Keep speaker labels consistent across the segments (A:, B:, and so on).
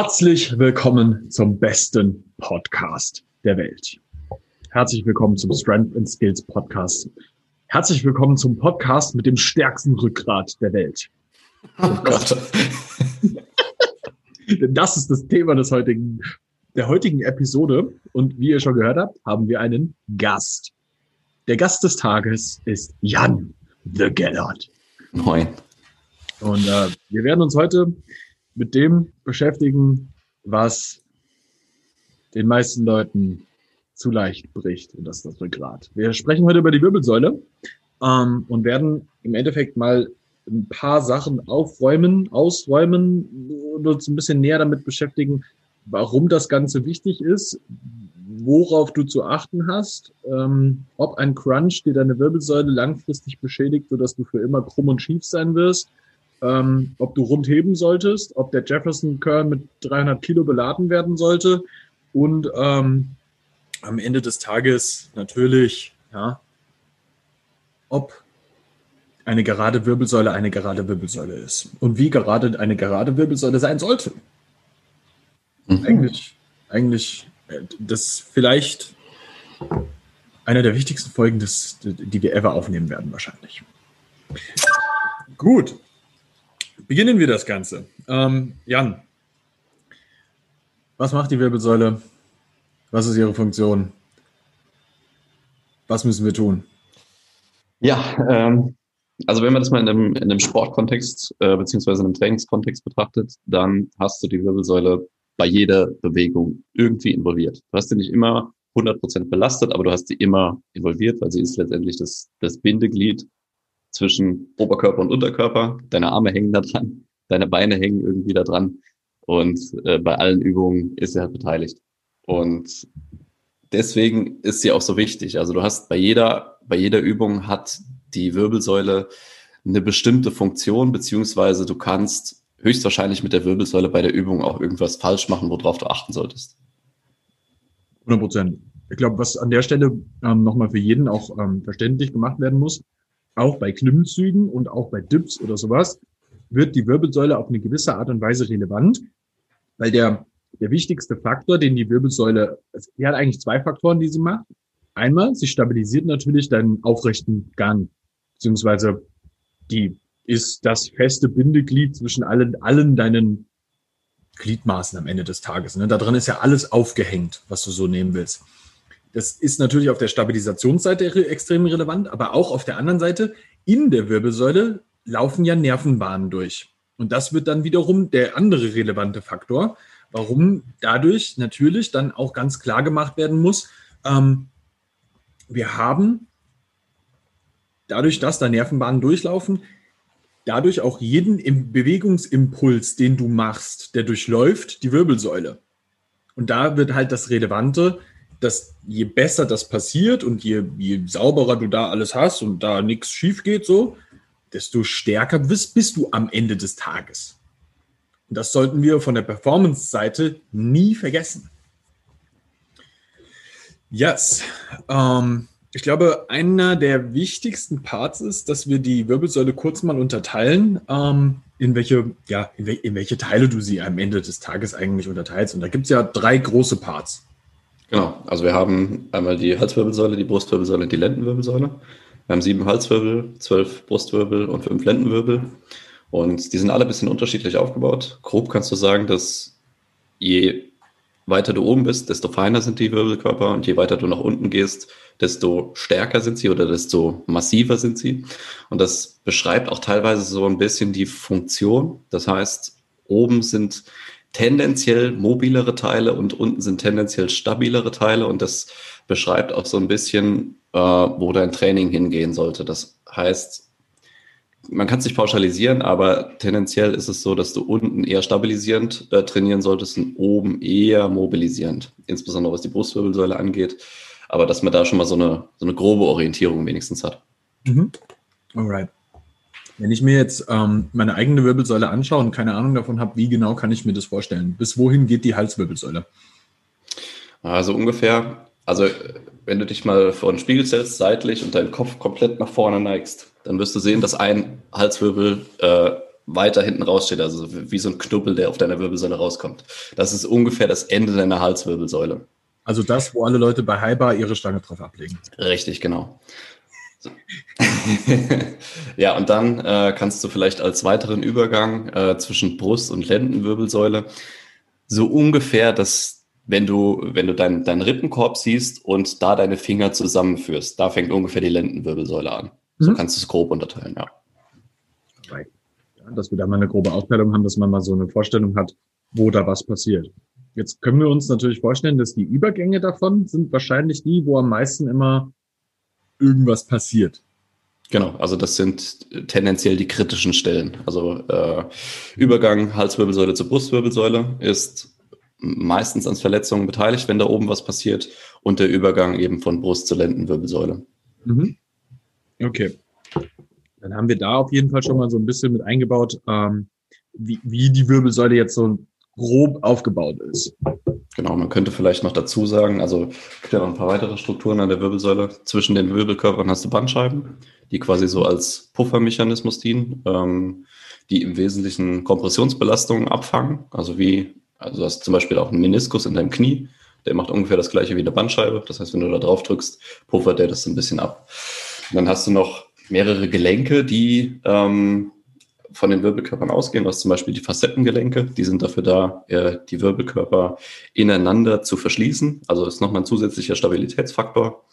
A: Herzlich willkommen zum besten Podcast der Welt. Herzlich willkommen zum Strength and Skills Podcast. Herzlich willkommen zum Podcast mit dem stärksten Rückgrat der Welt. Oh Gott. Denn das ist das Thema des heutigen, der heutigen Episode. Und wie ihr schon gehört habt, haben wir einen Gast. Der Gast des Tages ist Jan The Gellert.
B: Moin.
A: Und äh, wir werden uns heute mit dem beschäftigen, was den meisten Leuten zu leicht bricht. Und das ist das Rückgrat. Wir sprechen heute über die Wirbelsäule ähm, und werden im Endeffekt mal ein paar Sachen aufräumen, ausräumen und uns ein bisschen näher damit beschäftigen, warum das Ganze wichtig ist, worauf du zu achten hast, ähm, ob ein Crunch dir deine Wirbelsäule langfristig beschädigt, sodass du für immer krumm und schief sein wirst, ähm, ob du rund heben solltest, ob der Jefferson Curl mit 300 Kilo beladen werden sollte und ähm, am Ende des Tages natürlich, ja, ob eine gerade Wirbelsäule eine gerade Wirbelsäule ist und wie gerade eine gerade Wirbelsäule sein sollte. Mhm. Eigentlich, eigentlich, das vielleicht einer der wichtigsten Folgen, des, die wir ever aufnehmen werden, wahrscheinlich. Gut, beginnen wir das Ganze. Ähm, Jan, was macht die Wirbelsäule? Was ist ihre Funktion? Was müssen wir tun?
B: Ja, ähm, also wenn man das mal in einem, in einem Sportkontext äh, beziehungsweise in einem Trainingskontext betrachtet, dann hast du die Wirbelsäule bei jeder Bewegung irgendwie involviert. Du hast sie nicht immer 100% belastet, aber du hast sie immer involviert, weil sie ist letztendlich das, das Bindeglied zwischen Oberkörper und Unterkörper. Deine Arme hängen da dran, deine Beine hängen irgendwie da dran und äh, bei allen Übungen ist sie halt beteiligt. Und deswegen ist sie auch so wichtig. Also du hast bei jeder, bei jeder Übung hat die Wirbelsäule eine bestimmte Funktion, beziehungsweise du kannst höchstwahrscheinlich mit der Wirbelsäule bei der Übung auch irgendwas falsch machen, worauf du achten solltest.
A: 100 Prozent. Ich glaube, was an der Stelle ähm, nochmal für jeden auch ähm, verständlich gemacht werden muss, auch bei Klimmzügen und auch bei Dips oder sowas, wird die Wirbelsäule auf eine gewisse Art und Weise relevant, weil der, der wichtigste Faktor, den die Wirbelsäule, die hat eigentlich zwei Faktoren, die sie macht. Einmal, sie stabilisiert natürlich deinen aufrechten Gang, beziehungsweise die ist das feste Bindeglied zwischen allen, allen deinen Gliedmaßen am Ende des Tages. Ne? Da drin ist ja alles aufgehängt, was du so nehmen willst. Das ist natürlich auf der Stabilisationsseite extrem relevant, aber auch auf der anderen Seite in der Wirbelsäule laufen ja Nervenbahnen durch. Und das wird dann wiederum der andere relevante Faktor, warum dadurch natürlich dann auch ganz klar gemacht werden muss, ähm, wir haben dadurch, dass da Nervenbahnen durchlaufen, dadurch auch jeden Bewegungsimpuls, den du machst, der durchläuft die Wirbelsäule. Und da wird halt das Relevante, dass je besser das passiert und je, je sauberer du da alles hast und da nichts schief geht, so, desto stärker bist, bist du am Ende des Tages. Und das sollten wir von der Performance-Seite nie vergessen. Yes. Ähm, ich glaube, einer der wichtigsten Parts ist, dass wir die Wirbelsäule kurz mal unterteilen, ähm, in welche, ja, in, we in, welche Teile du sie am Ende des Tages eigentlich unterteilst. Und da gibt es ja drei große Parts.
B: Genau, also wir haben einmal die Halswirbelsäule, die Brustwirbelsäule und die Lendenwirbelsäule. Wir haben sieben Halswirbel, zwölf Brustwirbel und fünf Lendenwirbel. Und die sind alle ein bisschen unterschiedlich aufgebaut. Grob kannst du sagen, dass je weiter du oben bist, desto feiner sind die Wirbelkörper und je weiter du nach unten gehst, desto stärker sind sie oder desto massiver sind sie. Und das beschreibt auch teilweise so ein bisschen die Funktion. Das heißt, oben sind tendenziell mobilere Teile und unten sind tendenziell stabilere Teile und das beschreibt auch so ein bisschen, äh, wo dein Training hingehen sollte. Das heißt, man kann es nicht pauschalisieren, aber tendenziell ist es so, dass du unten eher stabilisierend äh, trainieren solltest und oben eher mobilisierend, insbesondere was die Brustwirbelsäule angeht. Aber dass man da schon mal so eine, so eine grobe Orientierung wenigstens hat.
A: Mhm. Alright. Wenn ich mir jetzt ähm, meine eigene Wirbelsäule anschaue und keine Ahnung davon habe, wie genau kann ich mir das vorstellen? Bis wohin geht die Halswirbelsäule?
B: Also ungefähr, also wenn du dich mal vor den Spiegel stellst, seitlich und deinen Kopf komplett nach vorne neigst, dann wirst du sehen, dass ein Halswirbel äh, weiter hinten raussteht, also wie so ein Knubbel, der auf deiner Wirbelsäule rauskommt. Das ist ungefähr das Ende deiner Halswirbelsäule.
A: Also das, wo alle Leute bei Hyper ihre Stange drauf ablegen.
B: Richtig, genau. So. ja, und dann äh, kannst du vielleicht als weiteren Übergang äh, zwischen Brust- und Lendenwirbelsäule so ungefähr das, wenn du, wenn du deinen dein Rippenkorb siehst und da deine Finger zusammenführst, da fängt ungefähr die Lendenwirbelsäule an. So mhm. kannst du es grob unterteilen, ja.
A: Dass wir da mal eine grobe Aufteilung haben, dass man mal so eine Vorstellung hat, wo da was passiert. Jetzt können wir uns natürlich vorstellen, dass die Übergänge davon sind wahrscheinlich die, wo am meisten immer irgendwas passiert.
B: Genau, also das sind tendenziell die kritischen Stellen. Also äh, Übergang Halswirbelsäule zur Brustwirbelsäule ist meistens an Verletzungen beteiligt, wenn da oben was passiert, und der Übergang eben von Brust zur Lendenwirbelsäule. Mhm.
A: Okay. Dann haben wir da auf jeden Fall schon mal so ein bisschen mit eingebaut, ähm, wie, wie die Wirbelsäule jetzt so grob aufgebaut ist.
B: Genau, man könnte vielleicht noch dazu sagen, also es gibt ja noch ein paar weitere Strukturen an der Wirbelsäule. Zwischen den Wirbelkörpern hast du Bandscheiben, die quasi so als Puffermechanismus dienen, ähm, die im Wesentlichen Kompressionsbelastungen abfangen. Also wie, also du hast zum Beispiel auch einen Meniskus in deinem Knie, der macht ungefähr das gleiche wie eine Bandscheibe. Das heißt, wenn du da drauf drückst, puffert der das ein bisschen ab. Und dann hast du noch mehrere Gelenke, die ähm, von den Wirbelkörpern ausgehen, was zum Beispiel die Facettengelenke, die sind dafür da, äh, die Wirbelkörper ineinander zu verschließen. Also ist nochmal ein zusätzlicher Stabilitätsfaktor.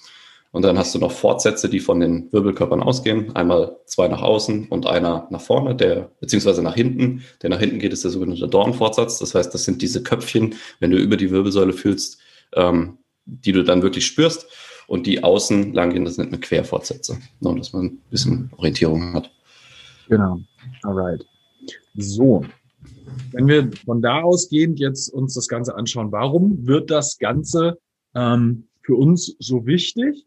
B: Und dann hast du noch Fortsätze, die von den Wirbelkörpern ausgehen. Einmal zwei nach außen und einer nach vorne, der, beziehungsweise nach hinten. Der nach hinten geht, ist der sogenannte Dornfortsatz. Das heißt, das sind diese Köpfchen, wenn du über die Wirbelsäule fühlst, ähm, die du dann wirklich spürst. Und die außen lang gehen, das sind eine Querfortsätze. Nur, dass man ein bisschen Orientierung hat.
A: Genau. Alright. So. Wenn wir von da ausgehend jetzt uns das Ganze anschauen, warum wird das Ganze ähm, für uns so wichtig?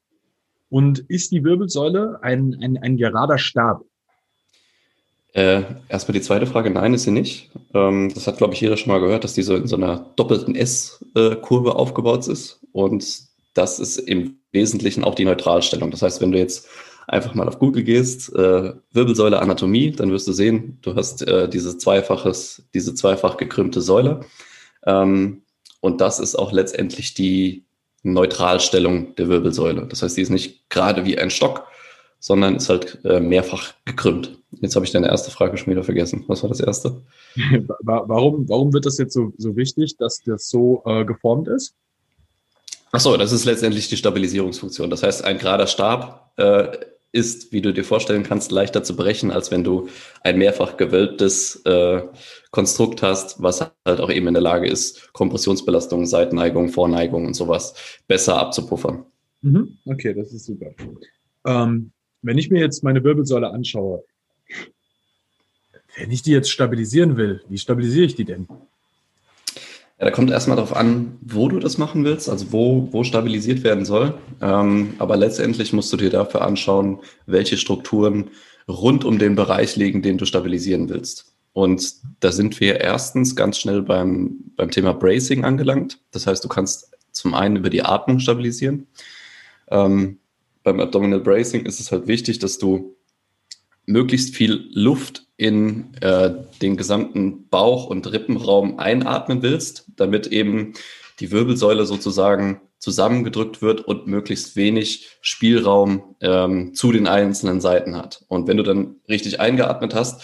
A: Und ist die Wirbelsäule ein, ein, ein gerader Stab?
B: Äh, erstmal die zweite Frage, nein, ist sie nicht. Ähm, das hat, glaube ich, jeder schon mal gehört, dass die so in so einer doppelten S-Kurve aufgebaut ist. Und das ist im Wesentlichen auch die Neutralstellung. Das heißt, wenn du jetzt einfach mal auf Google gehst, äh, Wirbelsäule Anatomie, dann wirst du sehen, du hast äh, diese zweifaches, diese zweifach gekrümmte Säule. Ähm, und das ist auch letztendlich die Neutralstellung der Wirbelsäule. Das heißt, die ist nicht gerade wie ein Stock, sondern ist halt äh, mehrfach gekrümmt. Jetzt habe ich deine erste Frage schon wieder vergessen. Was war das erste?
A: warum, warum wird das jetzt so, so wichtig, dass das so äh, geformt ist?
B: Ach so, das ist letztendlich die Stabilisierungsfunktion. Das heißt, ein gerader Stab äh, ist, wie du dir vorstellen kannst, leichter zu brechen, als wenn du ein mehrfach gewölbtes äh, Konstrukt hast, was halt auch eben in der Lage ist, Kompressionsbelastung, Seitenneigung, Vorneigung und sowas besser abzupuffern.
A: Mhm. Okay, das ist super. Ähm, wenn ich mir jetzt meine Wirbelsäule anschaue, wenn ich die jetzt stabilisieren will, wie stabilisiere ich die denn?
B: Ja, da kommt erstmal darauf an, wo du das machen willst, also wo, wo stabilisiert werden soll. Ähm, aber letztendlich musst du dir dafür anschauen, welche Strukturen rund um den Bereich liegen, den du stabilisieren willst. Und da sind wir erstens ganz schnell beim, beim Thema Bracing angelangt. Das heißt, du kannst zum einen über die Atmung stabilisieren. Ähm, beim Abdominal Bracing ist es halt wichtig, dass du möglichst viel Luft in äh, den gesamten Bauch- und Rippenraum einatmen willst, damit eben die Wirbelsäule sozusagen zusammengedrückt wird und möglichst wenig Spielraum ähm, zu den einzelnen Seiten hat. Und wenn du dann richtig eingeatmet hast,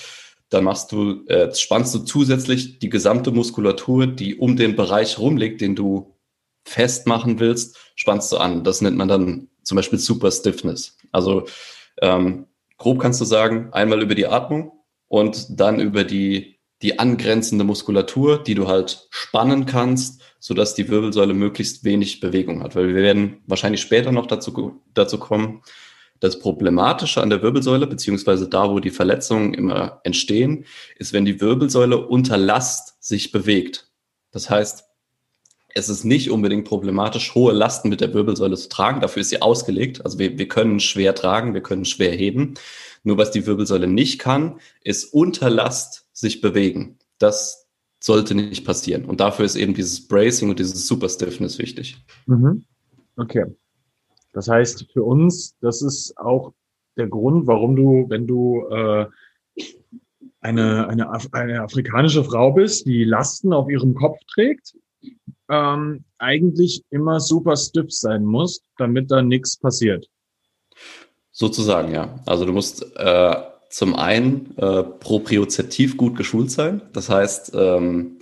B: dann machst du, äh, spannst du zusätzlich die gesamte Muskulatur, die um den Bereich rumliegt, den du festmachen willst, spannst du an. Das nennt man dann zum Beispiel Super Stiffness. Also ähm, grob kannst du sagen, einmal über die Atmung und dann über die, die angrenzende Muskulatur, die du halt spannen kannst, sodass die Wirbelsäule möglichst wenig Bewegung hat. Weil wir werden wahrscheinlich später noch dazu, dazu kommen, das Problematische an der Wirbelsäule, beziehungsweise da, wo die Verletzungen immer entstehen, ist, wenn die Wirbelsäule unter Last sich bewegt. Das heißt, es ist nicht unbedingt problematisch, hohe Lasten mit der Wirbelsäule zu tragen. Dafür ist sie ausgelegt. Also wir, wir können schwer tragen, wir können schwer heben. Nur was die Wirbelsäule nicht kann, ist unter Last sich bewegen. Das sollte nicht passieren. Und dafür ist eben dieses Bracing und dieses Super Stiffness wichtig.
A: Mhm. Okay. Das heißt, für uns, das ist auch der Grund, warum du, wenn du äh, eine, eine, eine afrikanische Frau bist, die Lasten auf ihrem Kopf trägt, ähm, eigentlich immer super stiff sein musst, damit da nichts passiert.
B: Sozusagen, ja. Also du musst äh, zum einen äh, propriozeptiv gut geschult sein. Das heißt, ähm,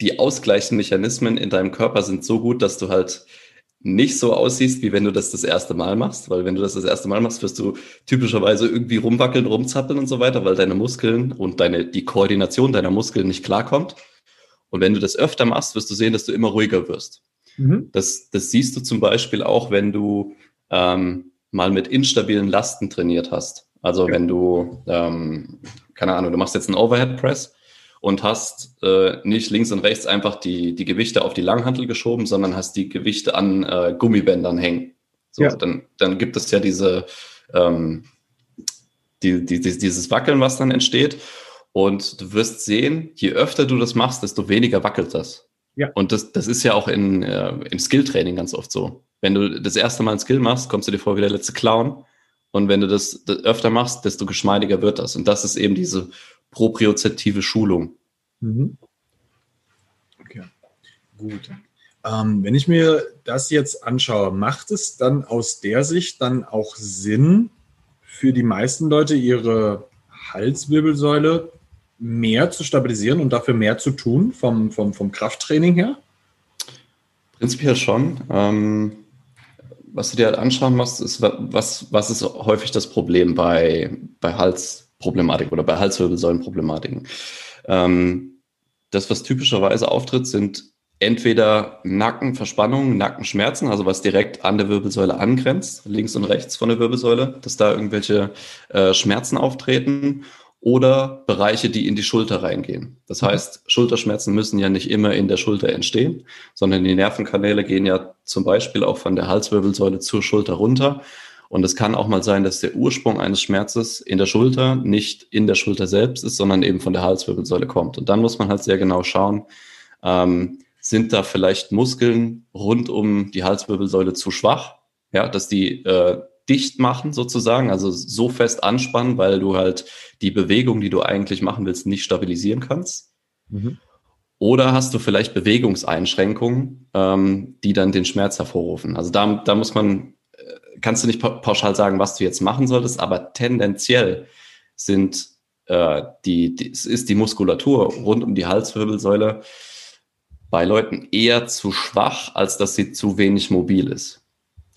B: die Ausgleichsmechanismen in deinem Körper sind so gut, dass du halt nicht so aussiehst, wie wenn du das das erste Mal machst, weil wenn du das das erste Mal machst, wirst du typischerweise irgendwie rumwackeln, rumzappeln und so weiter, weil deine Muskeln und deine, die Koordination deiner Muskeln nicht klarkommt. Und wenn du das öfter machst, wirst du sehen, dass du immer ruhiger wirst. Mhm. Das, das siehst du zum Beispiel auch, wenn du ähm, mal mit instabilen Lasten trainiert hast. Also wenn du, ähm, keine Ahnung, du machst jetzt einen Overhead Press und hast äh, nicht links und rechts einfach die, die Gewichte auf die Langhantel geschoben, sondern hast die Gewichte an äh, Gummibändern hängen. So, ja. dann, dann gibt es ja diese, ähm, die, die, dieses Wackeln, was dann entsteht. Und du wirst sehen, je öfter du das machst, desto weniger wackelt das. Ja. Und das, das ist ja auch in, äh, im Skilltraining ganz oft so. Wenn du das erste Mal ein Skill machst, kommst du dir vor wie der letzte Clown. Und wenn du das, das öfter machst, desto geschmeidiger wird das. Und das ist eben diese propriozeptive Schulung. Mhm.
A: Okay, gut. Ähm, wenn ich mir das jetzt anschaue, macht es dann aus der Sicht dann auch Sinn für die meisten Leute, ihre Halswirbelsäule mehr zu stabilisieren und dafür mehr zu tun vom, vom, vom Krafttraining her?
B: Prinzipiell schon. Ähm, was du dir halt anschauen musst, ist, was, was ist häufig das Problem bei, bei Halsproblematik oder bei Halswirbelsäulenproblematiken? Ähm, das, was typischerweise auftritt, sind entweder Nackenverspannungen, Nackenschmerzen, also was direkt an der Wirbelsäule angrenzt, links und rechts von der Wirbelsäule, dass da irgendwelche äh, Schmerzen auftreten oder Bereiche, die in die Schulter reingehen. Das mhm. heißt, Schulterschmerzen müssen ja nicht immer in der Schulter entstehen, sondern die Nervenkanäle gehen ja zum Beispiel auch von der Halswirbelsäule zur Schulter runter. Und es kann auch mal sein, dass der Ursprung eines Schmerzes in der Schulter nicht in der Schulter selbst ist, sondern eben von der Halswirbelsäule kommt. Und dann muss man halt sehr genau schauen, ähm, sind da vielleicht Muskeln rund um die Halswirbelsäule zu schwach, ja, dass die äh, dicht machen sozusagen, also so fest anspannen, weil du halt die Bewegung, die du eigentlich machen willst, nicht stabilisieren kannst. Mhm. Oder hast du vielleicht Bewegungseinschränkungen, ähm, die dann den Schmerz hervorrufen? Also da, da muss man, äh, kannst du nicht pauschal sagen, was du jetzt machen solltest, aber tendenziell sind äh, die, die, ist die Muskulatur rund um die Halswirbelsäule bei Leuten eher zu schwach, als dass sie zu wenig mobil ist.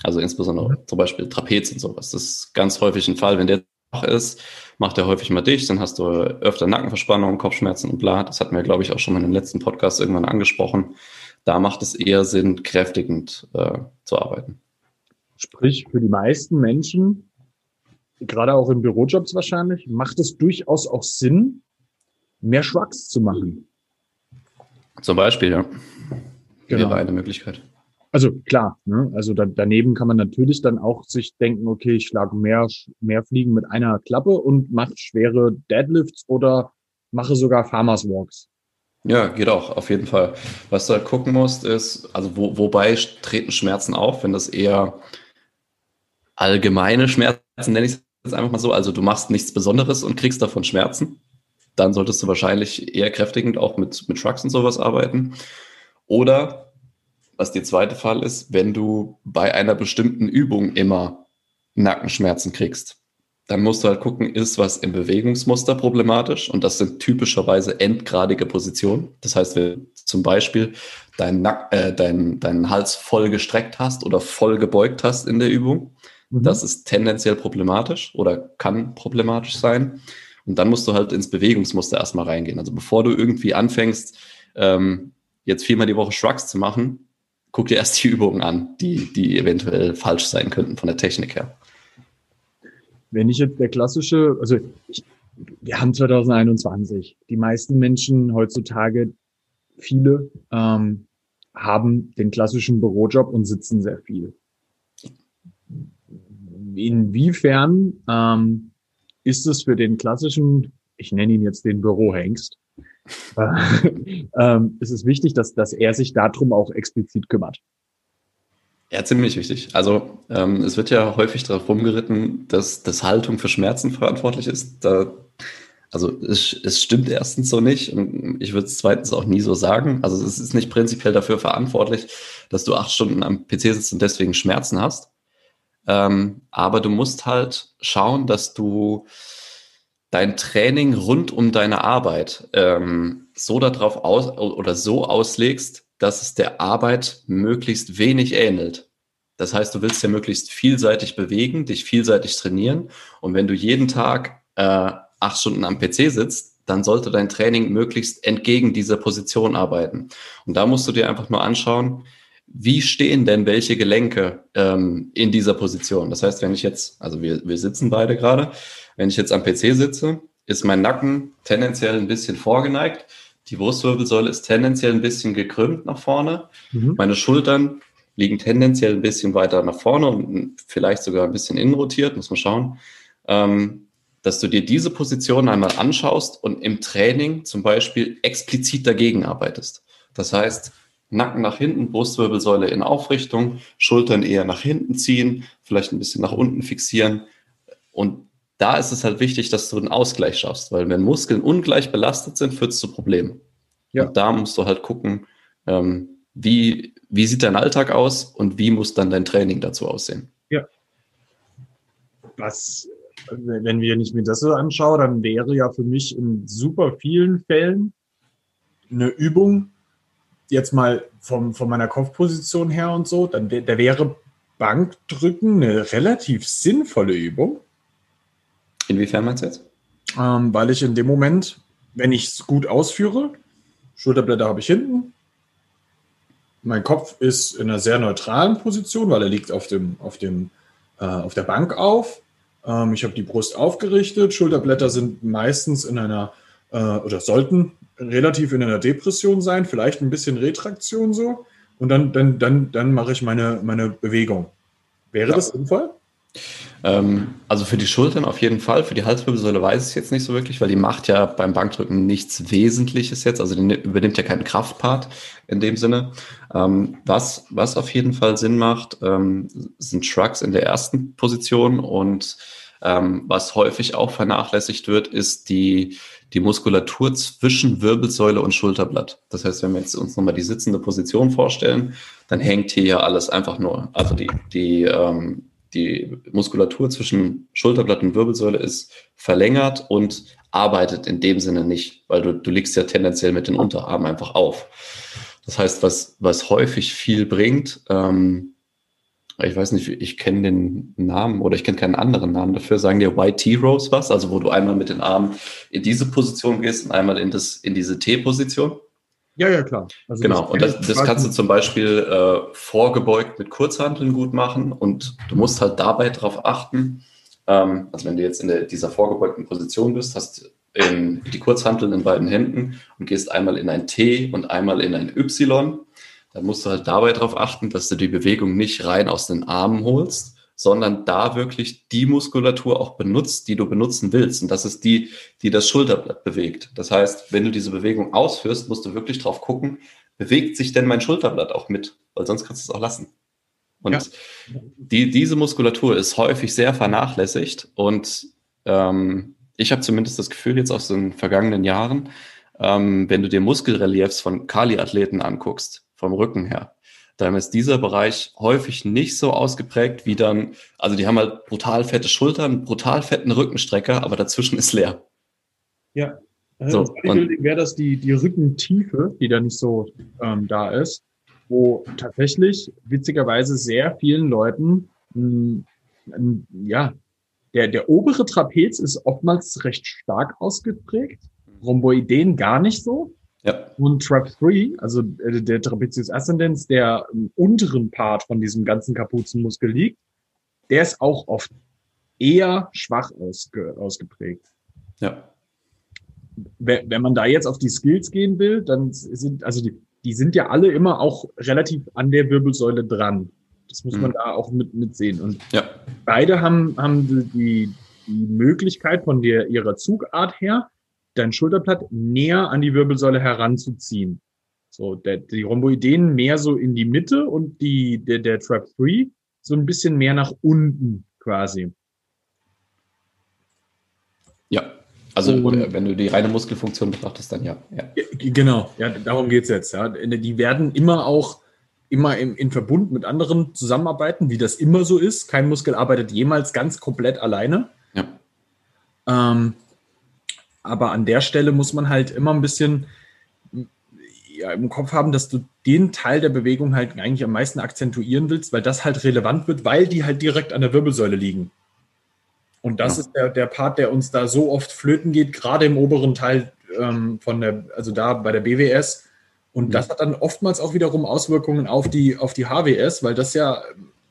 B: Also insbesondere mhm. zum Beispiel Trapez und sowas. Das ist ganz häufig ein Fall, wenn der schwach ist, macht er häufig mal dicht, dann hast du öfter Nackenverspannung, Kopfschmerzen und bla. Das hatten wir, glaube ich, auch schon mal in dem letzten Podcast irgendwann angesprochen. Da macht es eher Sinn, kräftigend äh, zu arbeiten.
A: Sprich, für die meisten Menschen, gerade auch in Bürojobs wahrscheinlich, macht es durchaus auch Sinn, mehr Schwachs zu machen.
B: Zum Beispiel, ja. Genau. Wäre eine Möglichkeit.
A: Also klar, ne? also da, daneben kann man natürlich dann auch sich denken, okay, ich schlage mehr, mehr Fliegen mit einer Klappe und mache schwere Deadlifts oder mache sogar Farmers Walks.
B: Ja, geht auch, auf jeden Fall. Was du halt gucken musst, ist, also wo, wobei treten Schmerzen auf, wenn das eher allgemeine Schmerzen, nenne ich es jetzt einfach mal so, also du machst nichts Besonderes und kriegst davon Schmerzen, dann solltest du wahrscheinlich eher kräftigend auch mit, mit Trucks und sowas arbeiten. Oder was der zweite Fall ist, wenn du bei einer bestimmten Übung immer Nackenschmerzen kriegst, dann musst du halt gucken, ist was im Bewegungsmuster problematisch und das sind typischerweise endgradige Positionen. Das heißt, wenn du zum Beispiel deinen, Nack äh, deinen, deinen Hals voll gestreckt hast oder voll gebeugt hast in der Übung, mhm. das ist tendenziell problematisch oder kann problematisch sein. Und dann musst du halt ins Bewegungsmuster erstmal reingehen. Also bevor du irgendwie anfängst, ähm, jetzt viermal die Woche Shrugs zu machen, guck dir erst die Übungen an, die, die eventuell falsch sein könnten von der Technik her.
A: Wenn ich jetzt der klassische, also ich, wir haben 2021, die meisten Menschen heutzutage, viele, ähm, haben den klassischen Bürojob und sitzen sehr viel. Inwiefern ähm, ist es für den klassischen, ich nenne ihn jetzt den Bürohengst, ähm, es ist wichtig, dass, dass er sich darum auch explizit kümmert.
B: Ja, ziemlich wichtig. Also ähm, es wird ja häufig darauf rumgeritten, dass, dass Haltung für Schmerzen verantwortlich ist. Da, Also es, es stimmt erstens so nicht und ich würde es zweitens auch nie so sagen. Also es ist nicht prinzipiell dafür verantwortlich, dass du acht Stunden am PC sitzt und deswegen Schmerzen hast. Ähm, aber du musst halt schauen, dass du dein Training rund um deine Arbeit ähm, so darauf aus oder so auslegst, dass es der Arbeit möglichst wenig ähnelt. Das heißt, du willst ja möglichst vielseitig bewegen, dich vielseitig trainieren. Und wenn du jeden Tag äh, acht Stunden am PC sitzt, dann sollte dein Training möglichst entgegen dieser Position arbeiten. Und da musst du dir einfach nur anschauen, wie stehen denn welche Gelenke ähm, in dieser Position. Das heißt, wenn ich jetzt, also wir, wir sitzen beide gerade, wenn ich jetzt am PC sitze, ist mein Nacken tendenziell ein bisschen vorgeneigt. Die Brustwirbelsäule ist tendenziell ein bisschen gekrümmt nach vorne. Mhm. Meine Schultern liegen tendenziell ein bisschen weiter nach vorne und vielleicht sogar ein bisschen innenrotiert, muss man schauen. Ähm, dass du dir diese Position einmal anschaust und im Training zum Beispiel explizit dagegen arbeitest. Das heißt, Nacken nach hinten, Brustwirbelsäule in Aufrichtung, Schultern eher nach hinten ziehen, vielleicht ein bisschen nach unten fixieren. Und da ist es halt wichtig, dass du einen Ausgleich schaffst, weil wenn Muskeln ungleich belastet sind, führt es zu Problemen. Ja. Und da musst du halt gucken, ähm, wie, wie sieht dein Alltag aus und wie muss dann dein Training dazu aussehen.
A: Ja. Was wenn wir nicht mir das so anschauen, dann wäre ja für mich in super vielen Fällen eine Übung, jetzt mal vom, von meiner Kopfposition her und so, dann da wäre Bankdrücken eine relativ sinnvolle Übung.
B: Inwiefern meinst du jetzt?
A: Ähm, weil ich in dem Moment, wenn ich es gut ausführe, Schulterblätter habe ich hinten, mein Kopf ist in einer sehr neutralen Position, weil er liegt auf, dem, auf, dem, äh, auf der Bank auf. Ähm, ich habe die Brust aufgerichtet. Schulterblätter sind meistens in einer äh, oder sollten relativ in einer Depression sein, vielleicht ein bisschen Retraktion so. Und dann, dann, dann, dann mache ich meine, meine Bewegung. Wäre ja. das sinnvoll?
B: Ähm, also für die Schultern auf jeden Fall. Für die Halswirbelsäule weiß ich jetzt nicht so wirklich, weil die macht ja beim Bankdrücken nichts Wesentliches jetzt. Also die übernimmt ja keinen Kraftpart in dem Sinne. Ähm, was, was auf jeden Fall Sinn macht, ähm, sind Shrugs in der ersten Position und ähm, was häufig auch vernachlässigt wird, ist die, die Muskulatur zwischen Wirbelsäule und Schulterblatt. Das heißt, wenn wir jetzt uns nochmal die sitzende Position vorstellen, dann hängt hier ja alles einfach nur, also die, die, ähm, die Muskulatur zwischen Schulterblatt und Wirbelsäule ist verlängert und arbeitet in dem Sinne nicht, weil du, du liegst ja tendenziell mit den Unterarmen einfach auf. Das heißt, was, was häufig viel bringt, ähm, ich weiß nicht, ich kenne den Namen oder ich kenne keinen anderen Namen dafür, sagen dir YT Rose was, also wo du einmal mit den Armen in diese Position gehst und einmal in, das, in diese T-Position.
A: Ja, ja, klar.
B: Also genau, und das, das kannst du zum Beispiel äh, vorgebeugt mit Kurzhanteln gut machen und du musst halt dabei darauf achten, ähm, also wenn du jetzt in der, dieser vorgebeugten Position bist, hast in, die Kurzhanteln in beiden Händen und gehst einmal in ein T und einmal in ein Y, dann musst du halt dabei darauf achten, dass du die Bewegung nicht rein aus den Armen holst, sondern da wirklich die Muskulatur auch benutzt, die du benutzen willst. Und das ist die, die das Schulterblatt bewegt. Das heißt, wenn du diese Bewegung ausführst, musst du wirklich drauf gucken, bewegt sich denn mein Schulterblatt auch mit? Weil sonst kannst du es auch lassen. Und ja. die, diese Muskulatur ist häufig sehr vernachlässigt. Und ähm, ich habe zumindest das Gefühl jetzt aus den vergangenen Jahren, ähm, wenn du dir Muskelreliefs von Kali-Athleten anguckst, vom Rücken her, dann ist dieser Bereich häufig nicht so ausgeprägt wie dann, also die haben halt brutal fette Schultern, brutal fetten Rückenstrecker, aber dazwischen ist leer.
A: Ja, also so, wäre das die, die Rückentiefe, die da nicht so ähm, da ist, wo tatsächlich witzigerweise sehr vielen Leuten, mh, mh, ja, der, der obere Trapez ist oftmals recht stark ausgeprägt, Rhomboideen gar nicht so. Ja. Und Trap 3, also äh, der Trapezius ascendens, der im unteren Part von diesem ganzen Kapuzenmuskel liegt, der ist auch oft eher schwach ausge, ausgeprägt. Ja. Wenn man da jetzt auf die Skills gehen will, dann sind, also die, die sind ja alle immer auch relativ an der Wirbelsäule dran. Das muss man mhm. da auch mit, mit sehen. Und ja. beide haben, haben die, die Möglichkeit von der, ihrer Zugart her, dein Schulterblatt näher an die Wirbelsäule heranzuziehen. So, der, die Rhomboideen mehr so in die Mitte und die, der, der Trap 3 so ein bisschen mehr nach unten quasi.
B: Ja, Also und, wenn du die reine Muskelfunktion betrachtest, dann ja. ja.
A: Genau, ja, darum geht es jetzt. Ja. Die werden immer auch immer in, in Verbund mit anderen zusammenarbeiten, wie das immer so ist. Kein Muskel arbeitet jemals ganz komplett alleine. Ja. Ähm, aber an der Stelle muss man halt immer ein bisschen ja, im Kopf haben, dass du den Teil der Bewegung halt eigentlich am meisten akzentuieren willst, weil das halt relevant wird, weil die halt direkt an der Wirbelsäule liegen. Und das ja. ist der, der Part, der uns da so oft flöten geht, gerade im oberen Teil ähm, von der, also da bei der BWS. Und mhm. das hat dann oftmals auch wiederum Auswirkungen auf die, auf die HWS, weil das ja,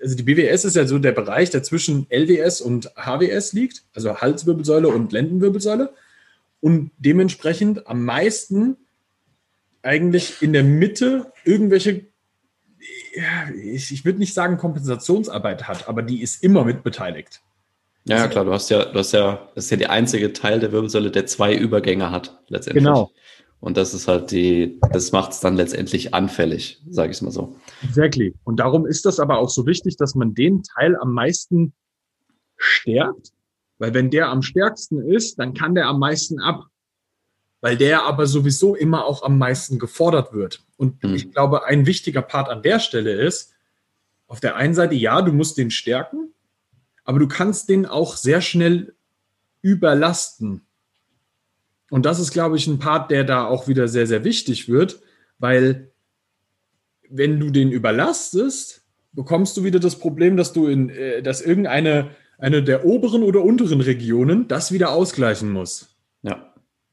A: also die BWS ist ja so der Bereich, der zwischen LWS und HWS liegt, also Halswirbelsäule und Lendenwirbelsäule. Und dementsprechend am meisten eigentlich in der Mitte irgendwelche ja, ich, ich würde nicht sagen Kompensationsarbeit hat, aber die ist immer mit beteiligt.
B: Ja, ja, klar, du hast ja, du hast ja, das ist ja der einzige Teil der Wirbelsäule, der zwei Übergänge hat, letztendlich. Genau. Und das ist halt die, das macht es dann letztendlich anfällig, sage ich es mal so.
A: Exactly. Und darum ist das aber auch so wichtig, dass man den Teil am meisten stärkt, weil wenn der am stärksten ist, dann kann der am meisten ab, weil der aber sowieso immer auch am meisten gefordert wird. Und hm. ich glaube, ein wichtiger Part an der Stelle ist, auf der einen Seite, ja, du musst den stärken, aber du kannst den auch sehr schnell überlasten. Und das ist, glaube ich, ein Part, der da auch wieder sehr, sehr wichtig wird, weil wenn du den überlastest, bekommst du wieder das Problem, dass du in, äh, dass irgendeine eine der oberen oder unteren Regionen das wieder ausgleichen muss. Ja.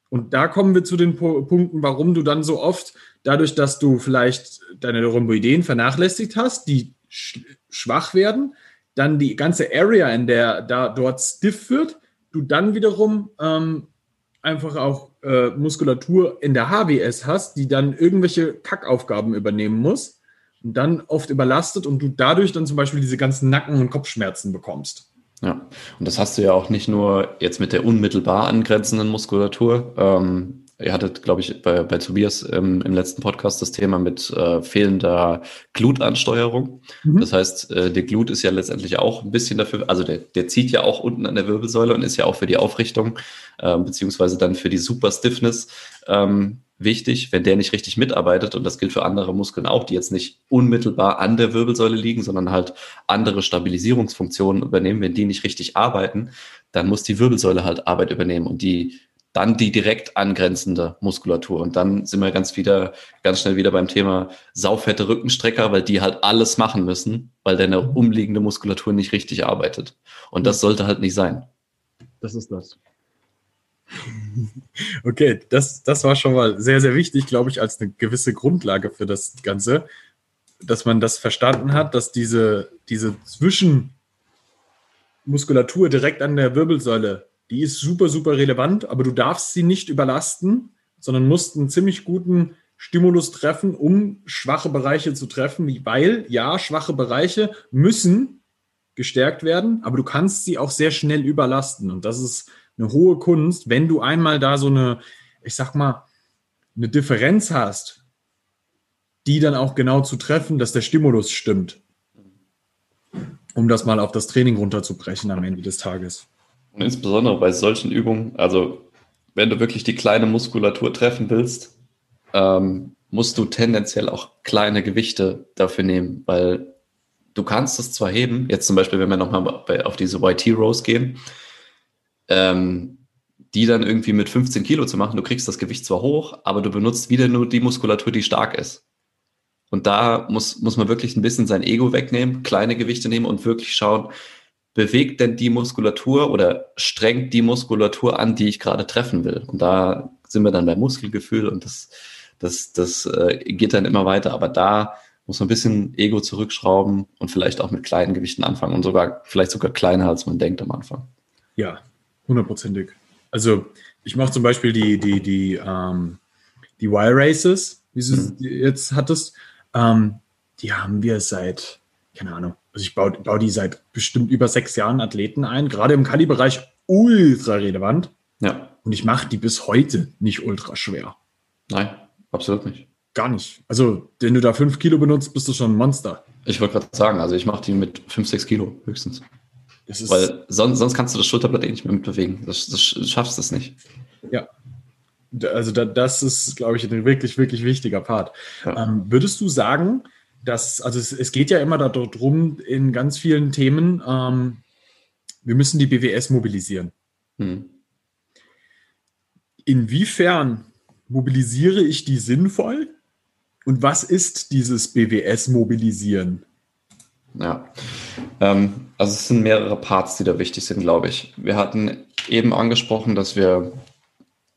A: Und da kommen wir zu den Punkten, warum du dann so oft, dadurch, dass du vielleicht deine Rhomboideen vernachlässigt hast, die schwach werden, dann die ganze Area, in der da dort stiff wird, du dann wiederum ähm, einfach auch äh, Muskulatur in der HWS hast, die dann irgendwelche Kackaufgaben übernehmen muss und dann oft überlastet und du dadurch dann zum Beispiel diese ganzen Nacken- und Kopfschmerzen bekommst.
B: Ja, und das hast du ja auch nicht nur jetzt mit der unmittelbar angrenzenden Muskulatur. Ähm, Ihr hattet, glaube ich, bei, bei Tobias ähm, im letzten Podcast das Thema mit äh, fehlender Glutansteuerung. Mhm. Das heißt, äh, der Glut ist ja letztendlich auch ein bisschen dafür, also der, der zieht ja auch unten an der Wirbelsäule und ist ja auch für die Aufrichtung, äh, beziehungsweise dann für die Super Stiffness ähm, wichtig, wenn der nicht richtig mitarbeitet, und das gilt für andere Muskeln auch, die jetzt nicht unmittelbar an der Wirbelsäule liegen, sondern halt andere Stabilisierungsfunktionen übernehmen, wenn die nicht richtig arbeiten, dann muss die Wirbelsäule halt Arbeit übernehmen und die dann die direkt angrenzende Muskulatur. Und dann sind wir ganz wieder, ganz schnell wieder beim Thema saufette Rückenstrecker, weil die halt alles machen müssen, weil deine mhm. umliegende Muskulatur nicht richtig arbeitet. Und das sollte halt nicht sein.
A: Das ist das. Okay, das, das war schon mal sehr, sehr wichtig, glaube ich, als eine gewisse Grundlage für das Ganze, dass man das verstanden hat, dass diese, diese Zwischenmuskulatur direkt an der Wirbelsäule die ist super, super relevant, aber du darfst sie nicht überlasten, sondern musst einen ziemlich guten Stimulus treffen, um schwache Bereiche zu treffen, weil ja, schwache Bereiche müssen gestärkt werden, aber du kannst sie auch sehr schnell überlasten. Und das ist eine hohe Kunst, wenn du einmal da so eine, ich sag mal, eine Differenz hast, die dann auch genau zu treffen, dass der Stimulus stimmt. Um das mal auf das Training runterzubrechen am Ende des Tages.
B: Und insbesondere bei solchen Übungen, also wenn du wirklich die kleine Muskulatur treffen willst, ähm, musst du tendenziell auch kleine Gewichte dafür nehmen, weil du kannst es zwar heben, jetzt zum Beispiel, wenn wir nochmal auf diese YT-Rows gehen, ähm, die dann irgendwie mit 15 Kilo zu machen, du kriegst das Gewicht zwar hoch, aber du benutzt wieder nur die Muskulatur, die stark ist. Und da muss, muss man wirklich ein bisschen sein Ego wegnehmen, kleine Gewichte nehmen und wirklich schauen, bewegt denn die Muskulatur oder strengt die Muskulatur an, die ich gerade treffen will? Und da sind wir dann beim Muskelgefühl und das, das, das äh, geht dann immer weiter. Aber da muss man ein bisschen Ego zurückschrauben und vielleicht auch mit kleinen Gewichten anfangen und sogar, vielleicht sogar kleiner, als man denkt am Anfang.
A: Ja, hundertprozentig. Also ich mache zum Beispiel die, die, die, ähm, die Y-Races, wie du mhm. jetzt hattest. Ähm, die haben wir seit, keine Ahnung, also ich baue, baue die seit bestimmt über sechs Jahren Athleten ein, gerade im Kali-Bereich ultra relevant. Ja. Und ich mache die bis heute nicht ultra schwer.
B: Nein, absolut nicht.
A: Gar nicht. Also, wenn du da fünf Kilo benutzt, bist du schon ein Monster.
B: Ich wollte gerade sagen, also ich mache die mit fünf, sechs Kilo höchstens. Weil sonst, sonst kannst du das Schulterblatt eh nicht mehr mitbewegen. Das, das schaffst du es nicht.
A: Ja. Also da, das ist, glaube ich, ein wirklich, wirklich wichtiger Part. Ja. Ähm, würdest du sagen, dass, also es, es, geht ja immer darum, in ganz vielen Themen, ähm, wir müssen die BWS mobilisieren. Hm. Inwiefern mobilisiere ich die sinnvoll? Und was ist dieses BWS-Mobilisieren?
B: Ja, ähm, also es sind mehrere Parts, die da wichtig sind, glaube ich. Wir hatten eben angesprochen, dass wir,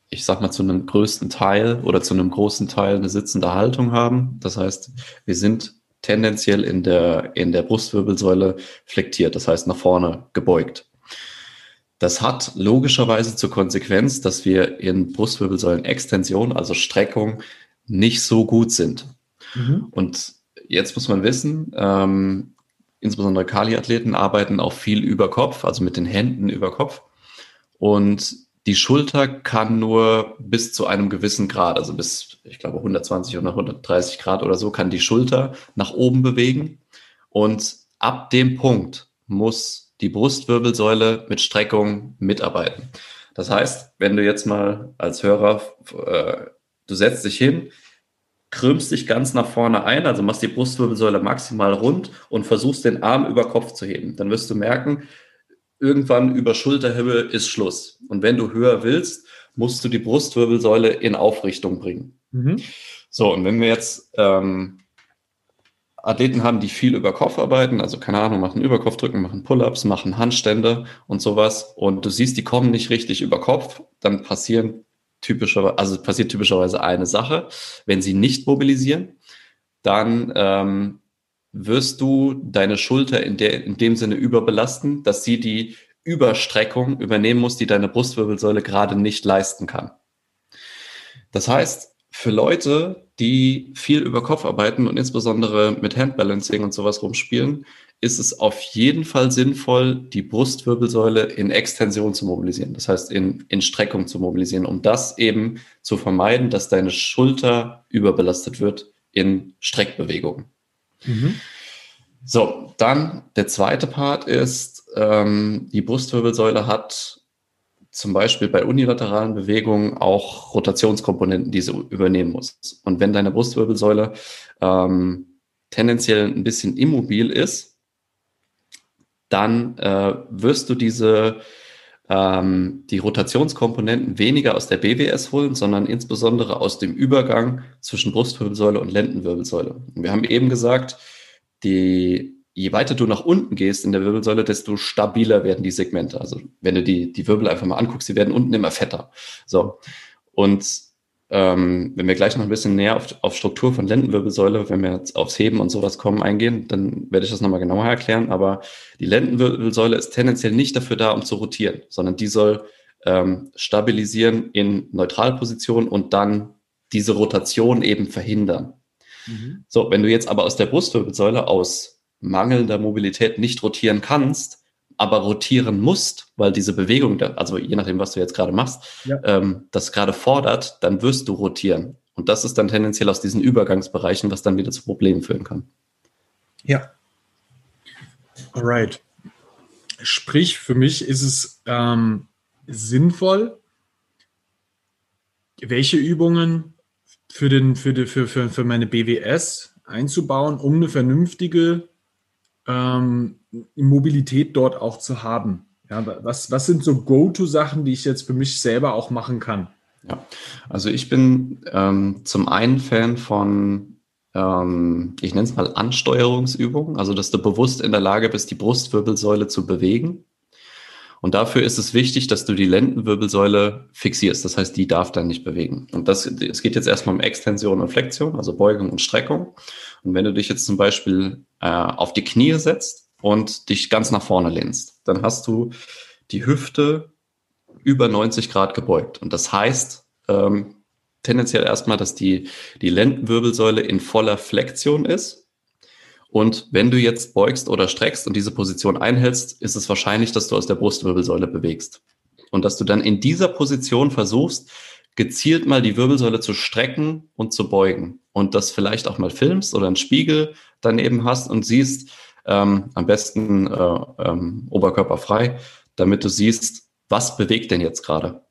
B: ich sag mal, zu einem größten Teil oder zu einem großen Teil eine sitzende Haltung haben. Das heißt, wir sind tendenziell in der, in der Brustwirbelsäule flektiert, das heißt nach vorne gebeugt. Das hat logischerweise zur Konsequenz, dass wir in Brustwirbelsäulenextension, also Streckung, nicht so gut sind. Mhm. Und jetzt muss man wissen, ähm, insbesondere Kali-Athleten arbeiten auch viel über Kopf, also mit den Händen über Kopf. Und die Schulter kann nur bis zu einem gewissen Grad, also bis, ich glaube, 120 oder 130 Grad oder so, kann die Schulter nach oben bewegen. Und ab dem Punkt muss die Brustwirbelsäule mit Streckung mitarbeiten. Das heißt, wenn du jetzt mal als Hörer, äh, du setzt dich hin, krümmst dich ganz nach vorne ein, also machst die Brustwirbelsäule maximal rund und versuchst den Arm über Kopf zu heben, dann wirst du merken, irgendwann über Schulterhöhe ist Schluss. Und wenn du höher willst, musst du die Brustwirbelsäule in Aufrichtung bringen. Mhm. So, und wenn wir jetzt ähm, Athleten haben, die viel über Kopf arbeiten, also keine Ahnung, machen Überkopfdrücken, machen Pull-ups, machen Handstände und sowas und du siehst, die kommen nicht richtig über Kopf, dann passieren typischerweise, also passiert typischerweise eine Sache, wenn sie nicht mobilisieren, dann ähm, wirst du deine Schulter in, der, in dem Sinne überbelasten, dass sie die Überstreckung übernehmen muss, die deine Brustwirbelsäule gerade nicht leisten kann. Das heißt, für Leute, die viel über Kopf arbeiten und insbesondere mit Handbalancing und sowas rumspielen, ist es auf jeden Fall sinnvoll, die Brustwirbelsäule in Extension zu mobilisieren. Das heißt, in, in Streckung zu mobilisieren, um das eben zu vermeiden, dass deine Schulter überbelastet wird in Streckbewegungen. Mhm. So, dann der zweite Part ist, ähm, die Brustwirbelsäule hat zum Beispiel bei unilateralen Bewegungen auch Rotationskomponenten, die sie übernehmen muss. Und wenn deine Brustwirbelsäule ähm, tendenziell ein bisschen immobil ist, dann äh, wirst du diese ähm, die Rotationskomponenten weniger aus der BWS holen, sondern insbesondere aus dem Übergang zwischen Brustwirbelsäule und Lendenwirbelsäule. Wir haben eben gesagt, die je weiter du nach unten gehst in der Wirbelsäule, desto stabiler werden die Segmente. Also wenn du die, die Wirbel einfach mal anguckst, die werden unten immer fetter. So. Und ähm, wenn wir gleich noch ein bisschen näher auf, auf Struktur von Lendenwirbelsäule, wenn wir jetzt aufs Heben und sowas kommen, eingehen, dann werde ich das nochmal genauer erklären. Aber die Lendenwirbelsäule ist tendenziell nicht dafür da, um zu rotieren, sondern die soll ähm, stabilisieren in Neutralposition und dann diese Rotation eben verhindern. Mhm. So, wenn du jetzt aber aus der Brustwirbelsäule aus mangelnder Mobilität nicht rotieren kannst, aber rotieren musst, weil diese Bewegung, also je nachdem, was du jetzt gerade machst, ja. ähm, das gerade fordert, dann wirst du rotieren. Und das ist dann tendenziell aus diesen Übergangsbereichen, was dann wieder zu Problemen führen kann.
A: Ja. Alright. Sprich, für mich ist es ähm, sinnvoll, welche Übungen für, den, für, die, für, für, für meine BWS einzubauen, um eine vernünftige ähm, Mobilität dort auch zu haben? Ja, was, was sind so Go-To-Sachen, die ich jetzt für mich selber auch machen kann?
B: Ja, also ich bin ähm, zum einen Fan von, ähm, ich nenne es mal Ansteuerungsübungen, also dass du bewusst in der Lage bist, die Brustwirbelsäule zu bewegen. Und dafür ist es wichtig, dass du die Lendenwirbelsäule fixierst. Das heißt, die darf dann nicht bewegen. Und das, es geht jetzt erstmal um Extension und Flexion, also Beugung und Streckung. Und wenn du dich jetzt zum Beispiel äh, auf die Knie setzt und dich ganz nach vorne lehnst, dann hast du die Hüfte über 90 Grad gebeugt. Und das heißt ähm, tendenziell erstmal, dass die, die Lendenwirbelsäule in voller Flexion ist und wenn du jetzt beugst oder streckst und diese Position einhältst, ist es wahrscheinlich, dass du aus der Brustwirbelsäule bewegst. Und dass du dann in dieser Position versuchst, gezielt mal die Wirbelsäule zu strecken und zu beugen. Und das vielleicht auch mal filmst oder einen Spiegel daneben hast und siehst, ähm, am besten äh, ähm, oberkörperfrei, damit du siehst, was bewegt denn jetzt gerade.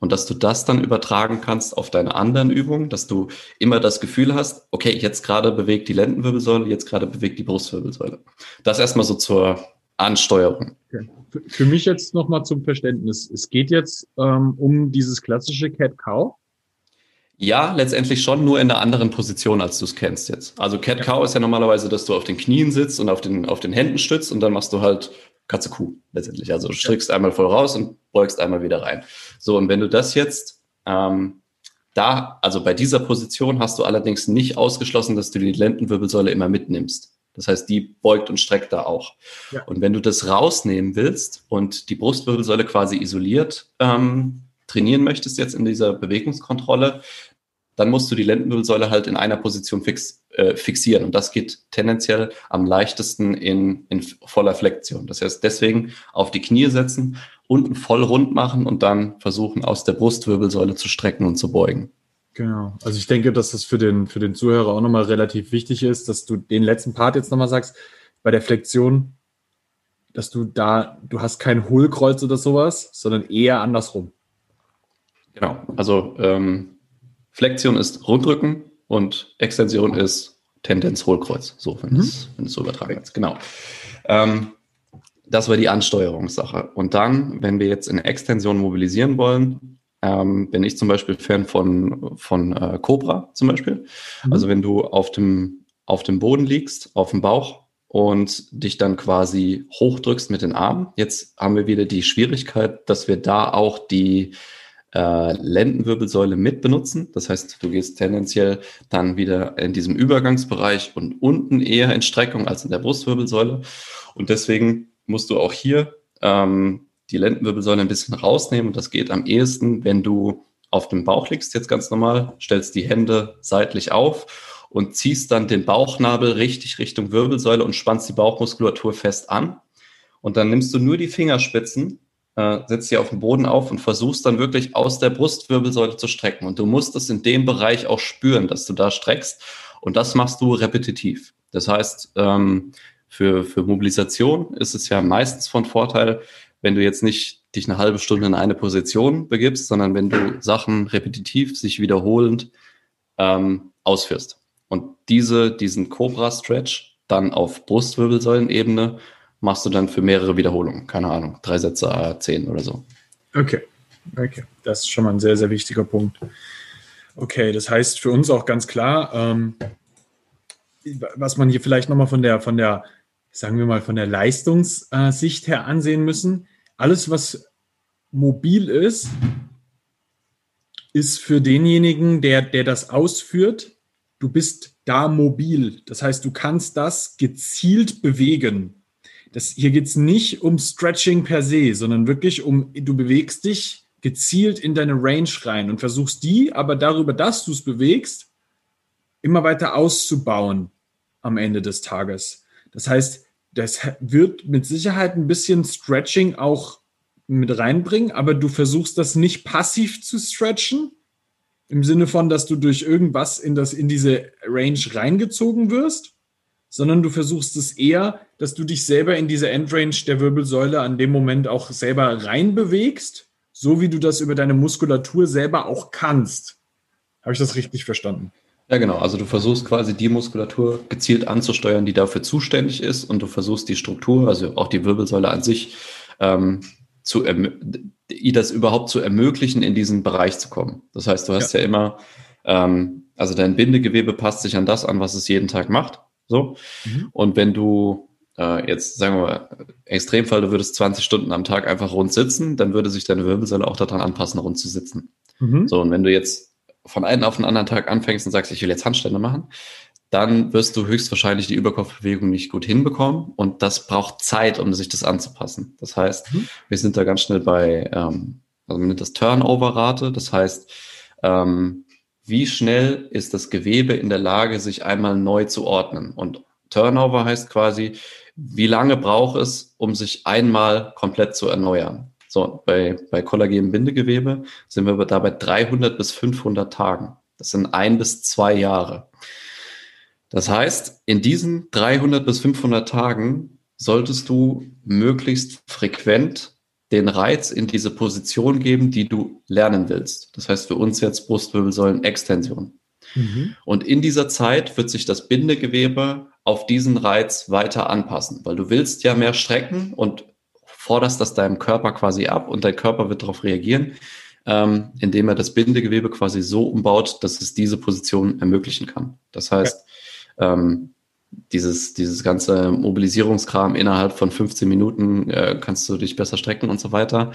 B: Und dass du das dann übertragen kannst auf deine anderen Übungen, dass du immer das Gefühl hast, okay, jetzt gerade bewegt die Lendenwirbelsäule, jetzt gerade bewegt die Brustwirbelsäule. Das erstmal so zur Ansteuerung.
A: Okay. Für, für mich jetzt nochmal zum Verständnis. Es geht jetzt ähm, um dieses klassische Cat-Cow.
B: Ja, letztendlich schon, nur in einer anderen Position, als du es kennst jetzt. Also Cat Cow ist ja normalerweise, dass du auf den Knien sitzt und auf den, auf den Händen stützt und dann machst du halt Katze Kuh letztendlich. Also strickst einmal voll raus und beugst einmal wieder rein. So, und wenn du das jetzt ähm, da, also bei dieser Position hast du allerdings nicht ausgeschlossen, dass du die Lendenwirbelsäule immer mitnimmst. Das heißt, die beugt und streckt da auch. Ja. Und wenn du das rausnehmen willst und die Brustwirbelsäule quasi isoliert ähm, trainieren möchtest jetzt in dieser Bewegungskontrolle, dann musst du die Lendenwirbelsäule halt in einer Position fix, äh, fixieren. Und das geht tendenziell am leichtesten in, in voller Flexion. Das heißt, deswegen auf die Knie setzen, unten voll rund machen und dann versuchen, aus der Brustwirbelsäule zu strecken und zu beugen.
A: Genau. Also ich denke, dass das für den, für den Zuhörer auch nochmal relativ wichtig ist, dass du den letzten Part jetzt nochmal sagst, bei der Flexion, dass du da, du hast kein Hohlkreuz oder sowas, sondern eher andersrum.
B: Genau. Also ähm, Flexion ist Rundrücken und Extension ist Tendenz Hohlkreuz. So, wenn mhm. es so übertragen wird. Genau. Ähm, das war die Ansteuerungssache. Und dann, wenn wir jetzt in Extension mobilisieren wollen, ähm, bin ich zum Beispiel Fan von, von äh, Cobra zum Beispiel. Mhm. Also wenn du auf dem, auf dem Boden liegst, auf dem Bauch und dich dann quasi hochdrückst mit den Armen. Jetzt haben wir wieder die Schwierigkeit, dass wir da auch die äh, Lendenwirbelsäule mit benutzen. Das heißt, du gehst tendenziell dann wieder in diesem Übergangsbereich und unten eher in Streckung als in der Brustwirbelsäule. Und deswegen musst du auch hier ähm, die Lendenwirbelsäule ein bisschen rausnehmen. Und das geht am ehesten, wenn du auf dem Bauch liegst, jetzt ganz normal, stellst die Hände seitlich auf und ziehst dann den Bauchnabel richtig Richtung Wirbelsäule und spannst die Bauchmuskulatur fest an. Und dann nimmst du nur die Fingerspitzen äh, setzt sie auf den Boden auf und versuchst dann wirklich aus der Brustwirbelsäule zu strecken. Und du musst es in dem Bereich auch spüren, dass du da streckst. Und das machst du repetitiv. Das heißt, ähm, für, für Mobilisation ist es ja meistens von Vorteil, wenn du jetzt nicht dich eine halbe Stunde in eine Position begibst, sondern wenn du Sachen repetitiv, sich wiederholend ähm, ausführst. Und diese, diesen Cobra-Stretch dann auf Brustwirbelsäulenebene machst du dann für mehrere Wiederholungen. Keine Ahnung, drei Sätze, zehn oder so.
A: Okay, okay. Das ist schon mal ein sehr, sehr wichtiger Punkt. Okay, das heißt für uns auch ganz klar, ähm, was man hier vielleicht nochmal von der, von der, sagen wir mal, von der Leistungssicht her ansehen müssen. Alles, was mobil ist, ist für denjenigen, der, der das ausführt, du bist da mobil. Das heißt, du kannst das gezielt bewegen das, hier geht es nicht um Stretching per se, sondern wirklich um, du bewegst dich gezielt in deine Range rein und versuchst die, aber darüber, dass du es bewegst, immer weiter auszubauen am Ende des Tages. Das heißt, das wird mit Sicherheit ein bisschen Stretching auch mit reinbringen, aber du versuchst das nicht passiv zu stretchen, im Sinne von, dass du durch irgendwas in, das, in diese Range reingezogen wirst, sondern du versuchst es eher, dass du dich selber in diese Endrange der Wirbelsäule an dem Moment auch selber reinbewegst, so wie du das über deine Muskulatur selber auch kannst. Habe ich das richtig verstanden?
B: Ja, genau. Also du versuchst quasi die Muskulatur gezielt anzusteuern, die dafür zuständig ist und du versuchst die Struktur, also auch die Wirbelsäule an sich, ähm, zu ihr das überhaupt zu ermöglichen, in diesen Bereich zu kommen. Das heißt, du hast ja, ja immer, ähm, also dein Bindegewebe passt sich an das an, was es jeden Tag macht. So. Mhm. Und wenn du äh, jetzt, sagen wir mal, Extremfall, du würdest 20 Stunden am Tag einfach rund sitzen, dann würde sich deine Wirbelsäule auch daran anpassen, rund zu sitzen. Mhm. So, und wenn du jetzt von einem auf den anderen Tag anfängst und sagst, ich will jetzt Handstände machen, dann wirst du höchstwahrscheinlich die Überkopfbewegung nicht gut hinbekommen und das braucht Zeit, um sich das anzupassen. Das heißt, mhm. wir sind da ganz schnell bei, ähm, also man nennt das Turnover-Rate, das heißt, ähm, wie schnell ist das Gewebe in der Lage, sich einmal neu zu ordnen. Und Turnover heißt quasi, wie lange braucht es, um sich einmal komplett zu erneuern. So, bei, bei Kollagen-Bindegewebe sind wir da bei 300 bis 500 Tagen. Das sind ein bis zwei Jahre. Das heißt, in diesen 300 bis 500 Tagen solltest du möglichst frequent den Reiz in diese Position geben, die du lernen willst. Das heißt für uns jetzt Brustwirbelsäulen-Extension. Mhm. Und in dieser Zeit wird sich das Bindegewebe auf diesen Reiz weiter anpassen, weil du willst ja mehr strecken und forderst das deinem Körper quasi ab und dein Körper wird darauf reagieren, ähm, indem er das Bindegewebe quasi so umbaut, dass es diese Position ermöglichen kann. Das heißt, ja. ähm, dieses, dieses ganze Mobilisierungskram innerhalb von 15 Minuten äh, kannst du dich besser strecken und so weiter.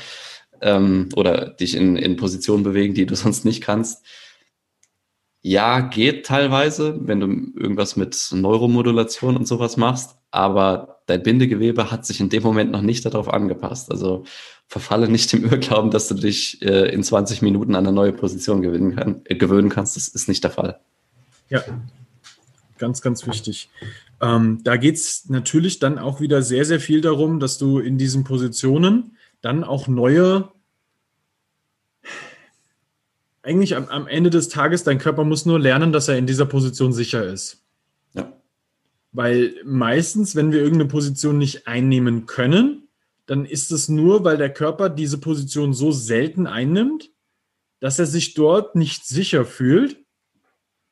B: Ähm, oder dich in, in Positionen bewegen, die du sonst nicht kannst. Ja, geht teilweise, wenn du irgendwas mit Neuromodulation und sowas machst, aber dein Bindegewebe hat sich in dem Moment noch nicht darauf angepasst. Also verfalle nicht dem Irrglauben, dass du dich äh, in 20 Minuten an eine neue Position gewinnen kann, äh, gewöhnen kannst. Das ist nicht der Fall.
A: Ja, Ganz, ganz wichtig. Ähm, da geht es natürlich dann auch wieder sehr, sehr viel darum, dass du in diesen Positionen dann auch neue, eigentlich am, am Ende des Tages, dein Körper muss nur lernen, dass er in dieser Position sicher ist. Ja. Weil meistens, wenn wir irgendeine Position nicht einnehmen können, dann ist es nur, weil der Körper diese Position so selten einnimmt, dass er sich dort nicht sicher fühlt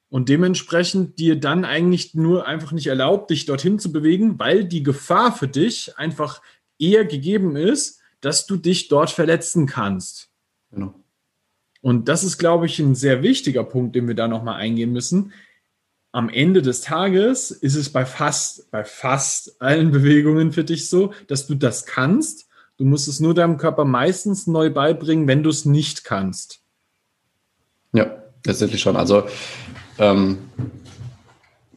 A: und dementsprechend dir dann eigentlich nur einfach nicht erlaubt, dich dorthin zu bewegen, weil die Gefahr für dich einfach eher gegeben ist, dass du dich dort verletzen kannst. Genau. Und das ist, glaube ich, ein sehr wichtiger Punkt, den wir da nochmal eingehen müssen. Am Ende des Tages ist es bei fast, bei fast allen Bewegungen für dich so, dass du das kannst. Du musst es nur deinem Körper meistens neu beibringen, wenn du es nicht kannst.
B: Ja, tatsächlich schon. Also ähm,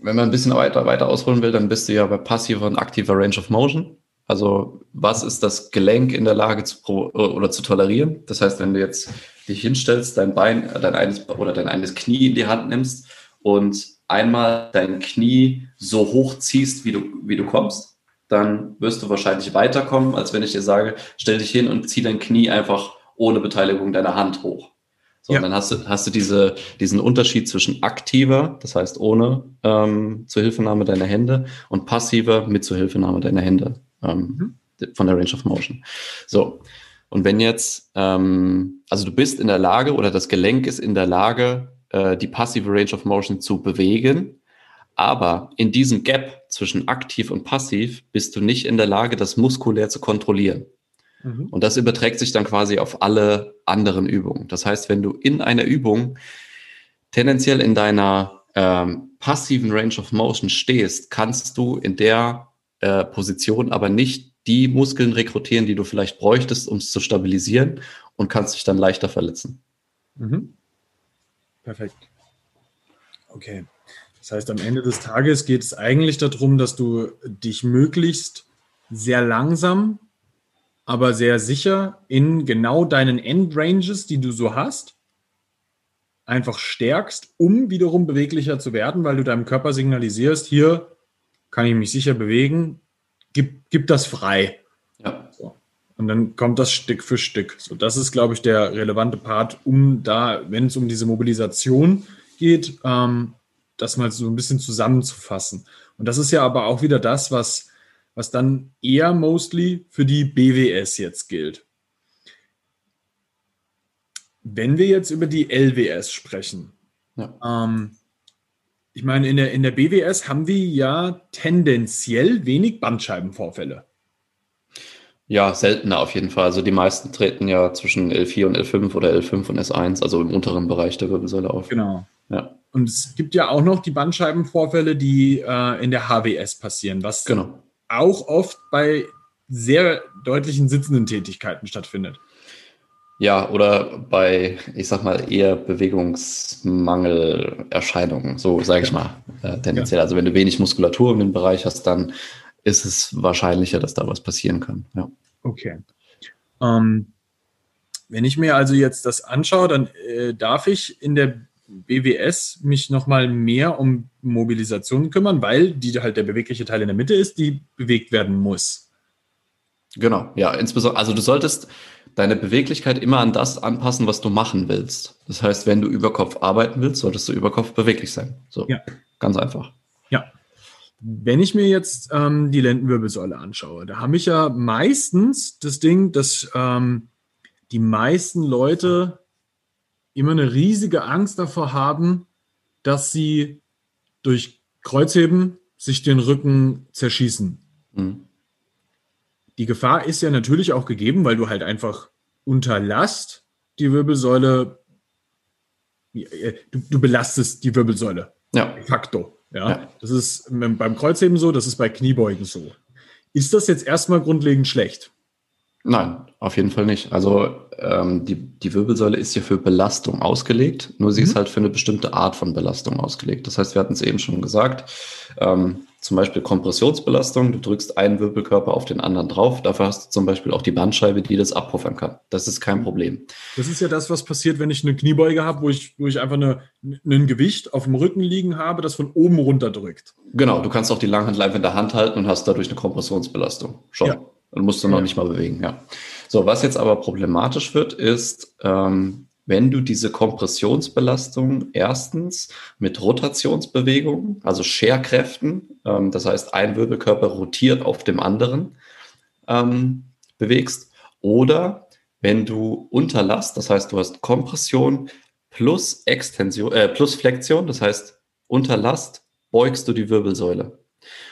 B: wenn man ein bisschen weiter, weiter ausholen will, dann bist du ja bei passiver und aktiver Range of Motion. Also was ist das Gelenk in der Lage zu pro oder zu tolerieren? Das heißt, wenn du jetzt dich hinstellst, dein Bein, dein eines oder dein eines Knie in die Hand nimmst und einmal dein Knie so hoch ziehst, wie du, wie du kommst, dann wirst du wahrscheinlich weiterkommen, als wenn ich dir sage, stell dich hin und zieh dein Knie einfach ohne Beteiligung deiner Hand hoch. So, ja. und dann hast du, hast du diese, diesen Unterschied zwischen aktiver, das heißt ohne ähm, Zuhilfenahme deiner Hände, und passiver mit Zuhilfenahme deiner Hände ähm, mhm. von der Range of Motion. So, und wenn jetzt, ähm, also du bist in der Lage oder das Gelenk ist in der Lage, äh, die passive Range of Motion zu bewegen, aber in diesem Gap zwischen aktiv und passiv bist du nicht in der Lage, das muskulär zu kontrollieren. Mhm. Und das überträgt sich dann quasi auf alle anderen Übungen. Das heißt, wenn du in einer Übung tendenziell in deiner ähm, passiven Range of Motion stehst, kannst du in der äh, Position aber nicht die Muskeln rekrutieren, die du vielleicht bräuchtest, um es zu stabilisieren und kannst dich dann leichter verletzen. Mhm.
A: Perfekt. Okay. Das heißt, am Ende des Tages geht es eigentlich darum, dass du dich möglichst sehr langsam aber sehr sicher in genau deinen Endranges, die du so hast, einfach stärkst, um wiederum beweglicher zu werden, weil du deinem Körper signalisierst, hier kann ich mich sicher bewegen, gib, gib das frei. Ja. So. Und dann kommt das Stück für Stück. So, das ist, glaube ich, der relevante Part, um da, wenn es um diese Mobilisation geht, ähm, das mal so ein bisschen zusammenzufassen. Und das ist ja aber auch wieder das, was was dann eher mostly für die BWS jetzt gilt. Wenn wir jetzt über die LWS sprechen, ja. ähm, ich meine, in der, in der BWS haben wir ja tendenziell wenig Bandscheibenvorfälle.
B: Ja, seltener auf jeden Fall. Also die meisten treten ja zwischen L4 und L5 oder L5 und S1, also im unteren Bereich der Wirbelsäule auf.
A: Genau. Ja. Und es gibt ja auch noch die Bandscheibenvorfälle, die äh, in der HWS passieren, was genau auch oft bei sehr deutlichen sitzenden Tätigkeiten stattfindet.
B: Ja, oder bei, ich sag mal, eher Bewegungsmangelerscheinungen, so sage ich mal, äh, tendenziell. Ja. Also wenn du wenig Muskulatur in dem Bereich hast, dann ist es wahrscheinlicher, dass da was passieren kann. Ja.
A: Okay. Ähm, wenn ich mir also jetzt das anschaue, dann äh, darf ich in der BWS mich nochmal mehr um Mobilisation kümmern, weil die halt der bewegliche Teil in der Mitte ist, die bewegt werden muss.
B: Genau, ja, insbesondere, also du solltest deine Beweglichkeit immer an das anpassen, was du machen willst. Das heißt, wenn du über Kopf arbeiten willst, solltest du über Kopf beweglich sein. So, ja. ganz einfach.
A: Ja, Wenn ich mir jetzt ähm, die Lendenwirbelsäule anschaue, da habe ich ja meistens das Ding, dass ähm, die meisten Leute immer eine riesige Angst davor haben, dass sie durch Kreuzheben sich den Rücken zerschießen. Mhm. Die Gefahr ist ja natürlich auch gegeben, weil du halt einfach unter Last die Wirbelsäule, äh, du, du belastest die Wirbelsäule. Ja. De facto. Ja? ja. Das ist beim Kreuzheben so, das ist bei Kniebeugen so. Ist das jetzt erstmal grundlegend schlecht?
B: Nein, auf jeden Fall nicht. Also ähm, die, die Wirbelsäule ist ja für Belastung ausgelegt, nur sie mhm. ist halt für eine bestimmte Art von Belastung ausgelegt. Das heißt, wir hatten es eben schon gesagt, ähm, zum Beispiel Kompressionsbelastung, du drückst einen Wirbelkörper auf den anderen drauf, dafür hast du zum Beispiel auch die Bandscheibe, die das abpuffern kann. Das ist kein Problem.
A: Das ist ja das, was passiert, wenn ich eine Kniebeuge habe, wo ich, wo ich einfach eine, ein Gewicht auf dem Rücken liegen habe, das von oben runter drückt.
B: Genau, du kannst auch die Langhandel einfach in der Hand halten und hast dadurch eine Kompressionsbelastung. Schon. Ja. Und musst du noch ja. nicht mal bewegen, ja. So, was jetzt aber problematisch wird, ist, ähm, wenn du diese Kompressionsbelastung erstens mit Rotationsbewegungen, also Scherkräften, ähm, das heißt, ein Wirbelkörper rotiert auf dem anderen, ähm, bewegst, oder wenn du Unterlast, das heißt, du hast Kompression plus Extension, äh, plus Flexion, das heißt, Unterlast beugst du die Wirbelsäule.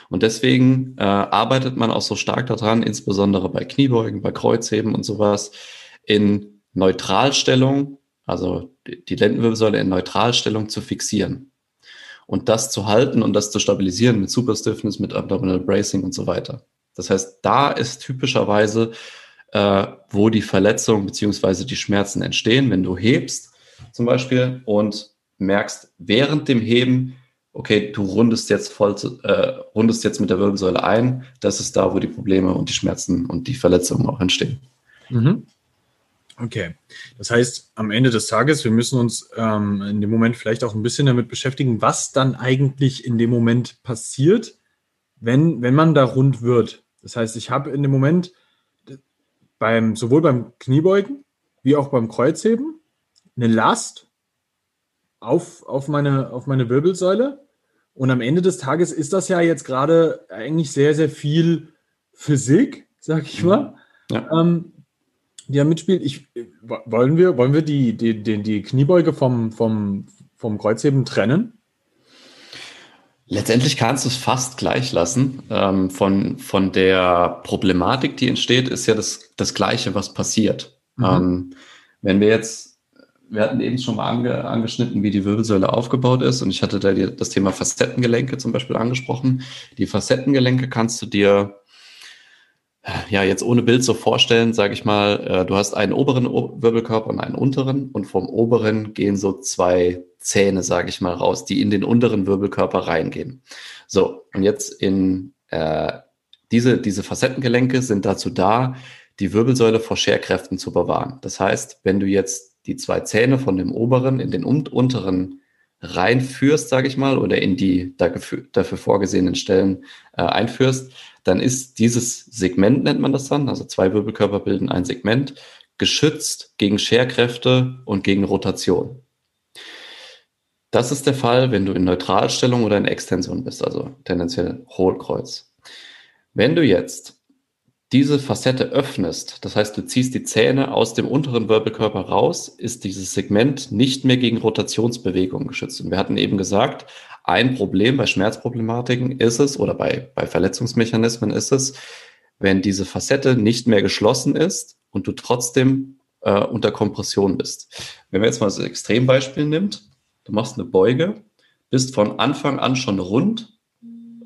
B: Und deswegen äh, arbeitet man auch so stark daran, insbesondere bei Kniebeugen, bei Kreuzheben und sowas, in Neutralstellung, also die Lendenwirbelsäule in Neutralstellung zu fixieren. Und das zu halten und das zu stabilisieren mit Superstiffness, mit Abdominal Bracing und so weiter. Das heißt, da ist typischerweise, äh, wo die Verletzungen beziehungsweise die Schmerzen entstehen, wenn du hebst zum Beispiel und merkst während dem Heben, okay, du rundest jetzt voll, äh, rundest jetzt mit der Wirbelsäule ein, das ist da, wo die Probleme und die Schmerzen und die Verletzungen auch entstehen. Mhm.
A: Okay, das heißt, am Ende des Tages, wir müssen uns ähm, in dem Moment vielleicht auch ein bisschen damit beschäftigen, was dann eigentlich in dem Moment passiert, wenn, wenn man da rund wird. Das heißt, ich habe in dem Moment beim, sowohl beim Kniebeugen wie auch beim Kreuzheben eine Last auf, auf, meine, auf meine Wirbelsäule und am Ende des Tages ist das ja jetzt gerade eigentlich sehr, sehr viel Physik, sag ich mal, ja. ähm, die da mitspielt. Ich, wollen wir, wollen wir die, die, die, die Kniebeuge vom, vom, vom Kreuzheben trennen?
B: Letztendlich kannst du es fast gleich lassen. Ähm, von, von der Problematik, die entsteht, ist ja das, das Gleiche, was passiert. Mhm. Ähm, wenn wir jetzt wir hatten eben schon mal ange, angeschnitten, wie die Wirbelsäule aufgebaut ist. Und ich hatte da die, das Thema Facettengelenke zum Beispiel angesprochen. Die Facettengelenke kannst du dir ja jetzt ohne Bild so vorstellen, sage ich mal, äh, du hast einen oberen Wirbelkörper und einen unteren und vom oberen gehen so zwei Zähne, sage ich mal, raus, die in den unteren Wirbelkörper reingehen. So, und jetzt in äh, diese, diese Facettengelenke sind dazu da, die Wirbelsäule vor Scherkräften zu bewahren. Das heißt, wenn du jetzt die zwei Zähne von dem oberen in den unteren reinführst, sage ich mal, oder in die dafür, vorgesehenen Stellen äh, einführst, dann ist dieses Segment, nennt man das dann, also zwei Wirbelkörper bilden ein Segment, geschützt gegen Scherkräfte und gegen Rotation. Das ist der Fall, wenn du in Neutralstellung oder in Extension bist, also tendenziell Hohlkreuz. Wenn du jetzt diese Facette öffnest, das heißt, du ziehst die Zähne aus dem unteren Wirbelkörper raus, ist dieses Segment nicht mehr gegen Rotationsbewegungen geschützt. Und wir hatten eben gesagt, ein Problem bei Schmerzproblematiken ist es oder bei, bei Verletzungsmechanismen ist es, wenn diese Facette nicht mehr geschlossen ist und du trotzdem äh, unter Kompression bist. Wenn wir jetzt mal das Extrembeispiel nimmt, du machst eine Beuge, bist von Anfang an schon rund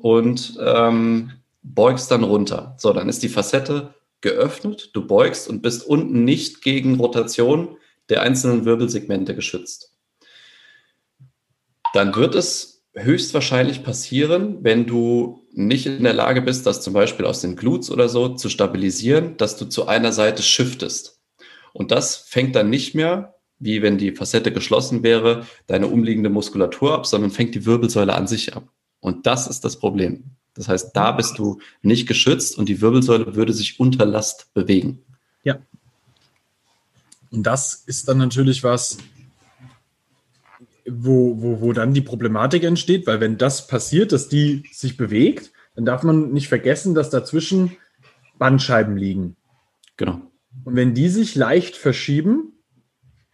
B: und ähm, beugst dann runter. So, dann ist die Facette geöffnet, du beugst und bist unten nicht gegen Rotation der einzelnen Wirbelsegmente geschützt. Dann wird es höchstwahrscheinlich passieren, wenn du nicht in der Lage bist, das zum Beispiel aus den Glutes oder so zu stabilisieren, dass du zu einer Seite shiftest. Und das fängt dann nicht mehr, wie wenn die Facette geschlossen wäre, deine umliegende Muskulatur ab, sondern fängt die Wirbelsäule an sich ab. Und das ist das Problem. Das heißt, da bist du nicht geschützt und die Wirbelsäule würde sich unter Last bewegen.
A: Ja. Und das ist dann natürlich was, wo, wo, wo dann die Problematik entsteht, weil wenn das passiert, dass die sich bewegt, dann darf man nicht vergessen, dass dazwischen Bandscheiben liegen.
B: Genau.
A: Und wenn die sich leicht verschieben,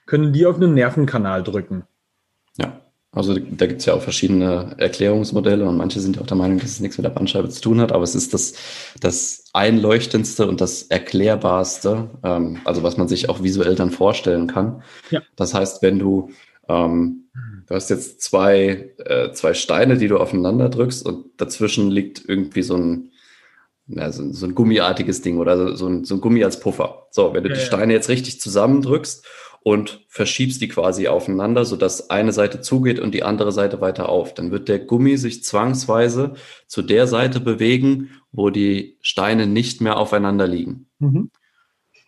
A: können die auf einen Nervenkanal drücken.
B: Ja, also da gibt es ja auch verschiedene Erklärungsmodelle und manche sind ja auch der Meinung, dass es nichts mit der Bandscheibe zu tun hat, aber es ist das, das einleuchtendste und das erklärbarste, ähm, also was man sich auch visuell dann vorstellen kann. Ja. Das heißt, wenn du ähm, du hast jetzt zwei, äh, zwei Steine, die du aufeinander drückst und dazwischen liegt irgendwie so ein, na, so, so, ein gummiartiges Ding oder so ein, so ein Gummi als Puffer. So, wenn du ja, die Steine jetzt richtig zusammendrückst und verschiebst die quasi aufeinander, sodass eine Seite zugeht und die andere Seite weiter auf. Dann wird der Gummi sich zwangsweise zu der Seite bewegen, wo die Steine nicht mehr aufeinander liegen. Mhm.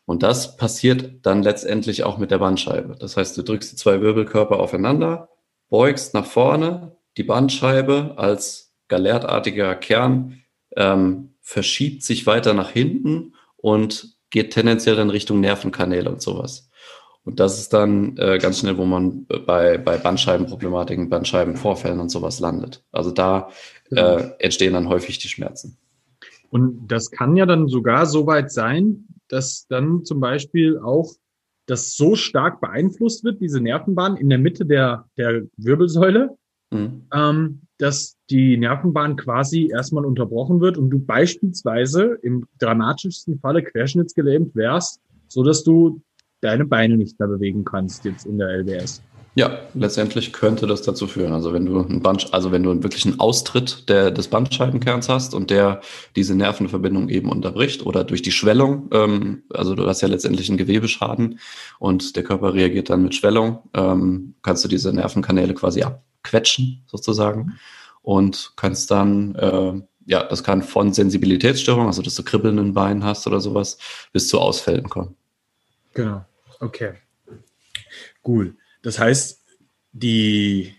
B: Und das passiert dann letztendlich auch mit der Bandscheibe. Das heißt, du drückst die zwei Wirbelkörper aufeinander, beugst nach vorne, die Bandscheibe als galertartiger Kern ähm, verschiebt sich weiter nach hinten und geht tendenziell in Richtung Nervenkanäle und sowas. Und das ist dann äh, ganz schnell, wo man bei, bei Bandscheibenproblematiken, Bandscheibenvorfällen und sowas landet. Also da äh, genau. entstehen dann häufig die Schmerzen.
A: Und das kann ja dann sogar so weit sein, dass dann zum Beispiel auch das so stark beeinflusst wird, diese Nervenbahn in der Mitte der, der Wirbelsäule, mhm. ähm, dass die Nervenbahn quasi erstmal unterbrochen wird und du beispielsweise im dramatischsten Falle querschnittsgelähmt wärst, so dass du deine Beine nicht mehr bewegen kannst jetzt in der LBS.
B: Ja, letztendlich könnte das dazu führen. Also wenn du ein Band, also wenn du wirklich einen Austritt der, des Bandscheibenkerns hast und der diese Nervenverbindung eben unterbricht oder durch die Schwellung, ähm, also du hast ja letztendlich einen Gewebeschaden und der Körper reagiert dann mit Schwellung, ähm, kannst du diese Nervenkanäle quasi abquetschen sozusagen und kannst dann äh, ja, das kann von Sensibilitätsstörung, also dass du kribbelnden Beinen hast oder sowas, bis zu Ausfällen kommen.
A: Genau. Okay. Cool. Das heißt, die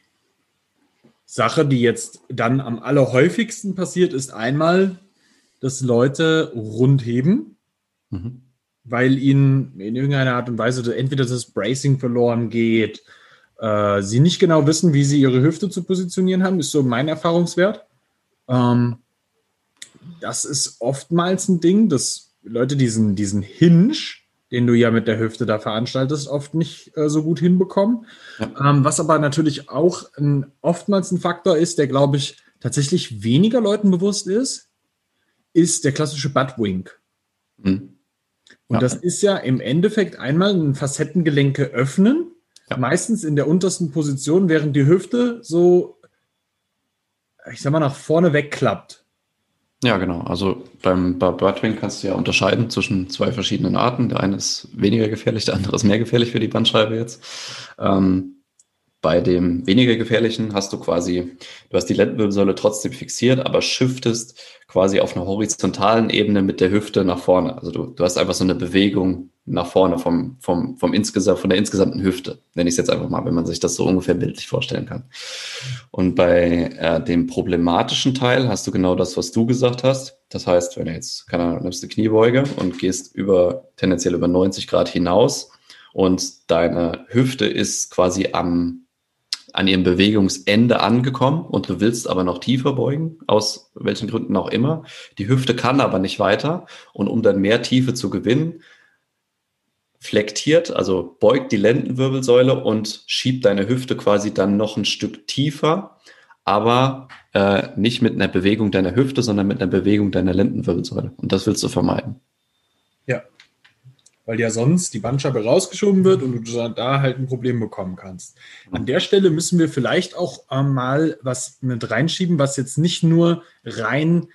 A: Sache, die jetzt dann am allerhäufigsten passiert, ist einmal, dass Leute rund heben, mhm. weil ihnen in irgendeiner Art und Weise entweder das Bracing verloren geht, äh, sie nicht genau wissen, wie sie ihre Hüfte zu positionieren haben, ist so mein Erfahrungswert. Ähm, das ist oftmals ein Ding, dass Leute diesen, diesen Hinge, den du ja mit der Hüfte da veranstaltest, oft nicht äh, so gut hinbekommen. Ja. Ähm, was aber natürlich auch ein, oftmals ein Faktor ist, der, glaube ich, tatsächlich weniger Leuten bewusst ist, ist der klassische Buttwink. Mhm. Und ja. das ist ja im Endeffekt einmal ein Facettengelenke öffnen, ja. meistens in der untersten Position, während die Hüfte so, ich sag mal, nach vorne wegklappt.
B: Ja, genau. Also beim Birdwing kannst du ja unterscheiden zwischen zwei verschiedenen Arten. Der eine ist weniger gefährlich, der andere ist mehr gefährlich für die Bandscheibe jetzt. Ähm, bei dem weniger gefährlichen hast du quasi, du hast die Lendenwirbelsäule trotzdem fixiert, aber shiftest quasi auf einer horizontalen Ebene mit der Hüfte nach vorne. Also du, du hast einfach so eine Bewegung nach vorne vom, vom, vom insgesamt, von der insgesamten Hüfte, nenne ich es jetzt einfach mal, wenn man sich das so ungefähr bildlich vorstellen kann. Und bei äh, dem problematischen Teil hast du genau das, was du gesagt hast. Das heißt, wenn du jetzt, keine Ahnung, nimmst eine Kniebeuge und gehst über, tendenziell über 90 Grad hinaus und deine Hüfte ist quasi am an ihrem Bewegungsende angekommen und du willst aber noch tiefer beugen, aus welchen Gründen auch immer. Die Hüfte kann aber nicht weiter und um dann mehr Tiefe zu gewinnen, flektiert, also beugt die Lendenwirbelsäule und schiebt deine Hüfte quasi dann noch ein Stück tiefer, aber äh, nicht mit einer Bewegung deiner Hüfte, sondern mit einer Bewegung deiner Lendenwirbelsäule. Und das willst du vermeiden
A: weil ja sonst die Bandscheibe rausgeschoben wird und du da halt ein Problem bekommen kannst. An der Stelle müssen wir vielleicht auch ähm, mal was mit reinschieben, was jetzt nicht nur rein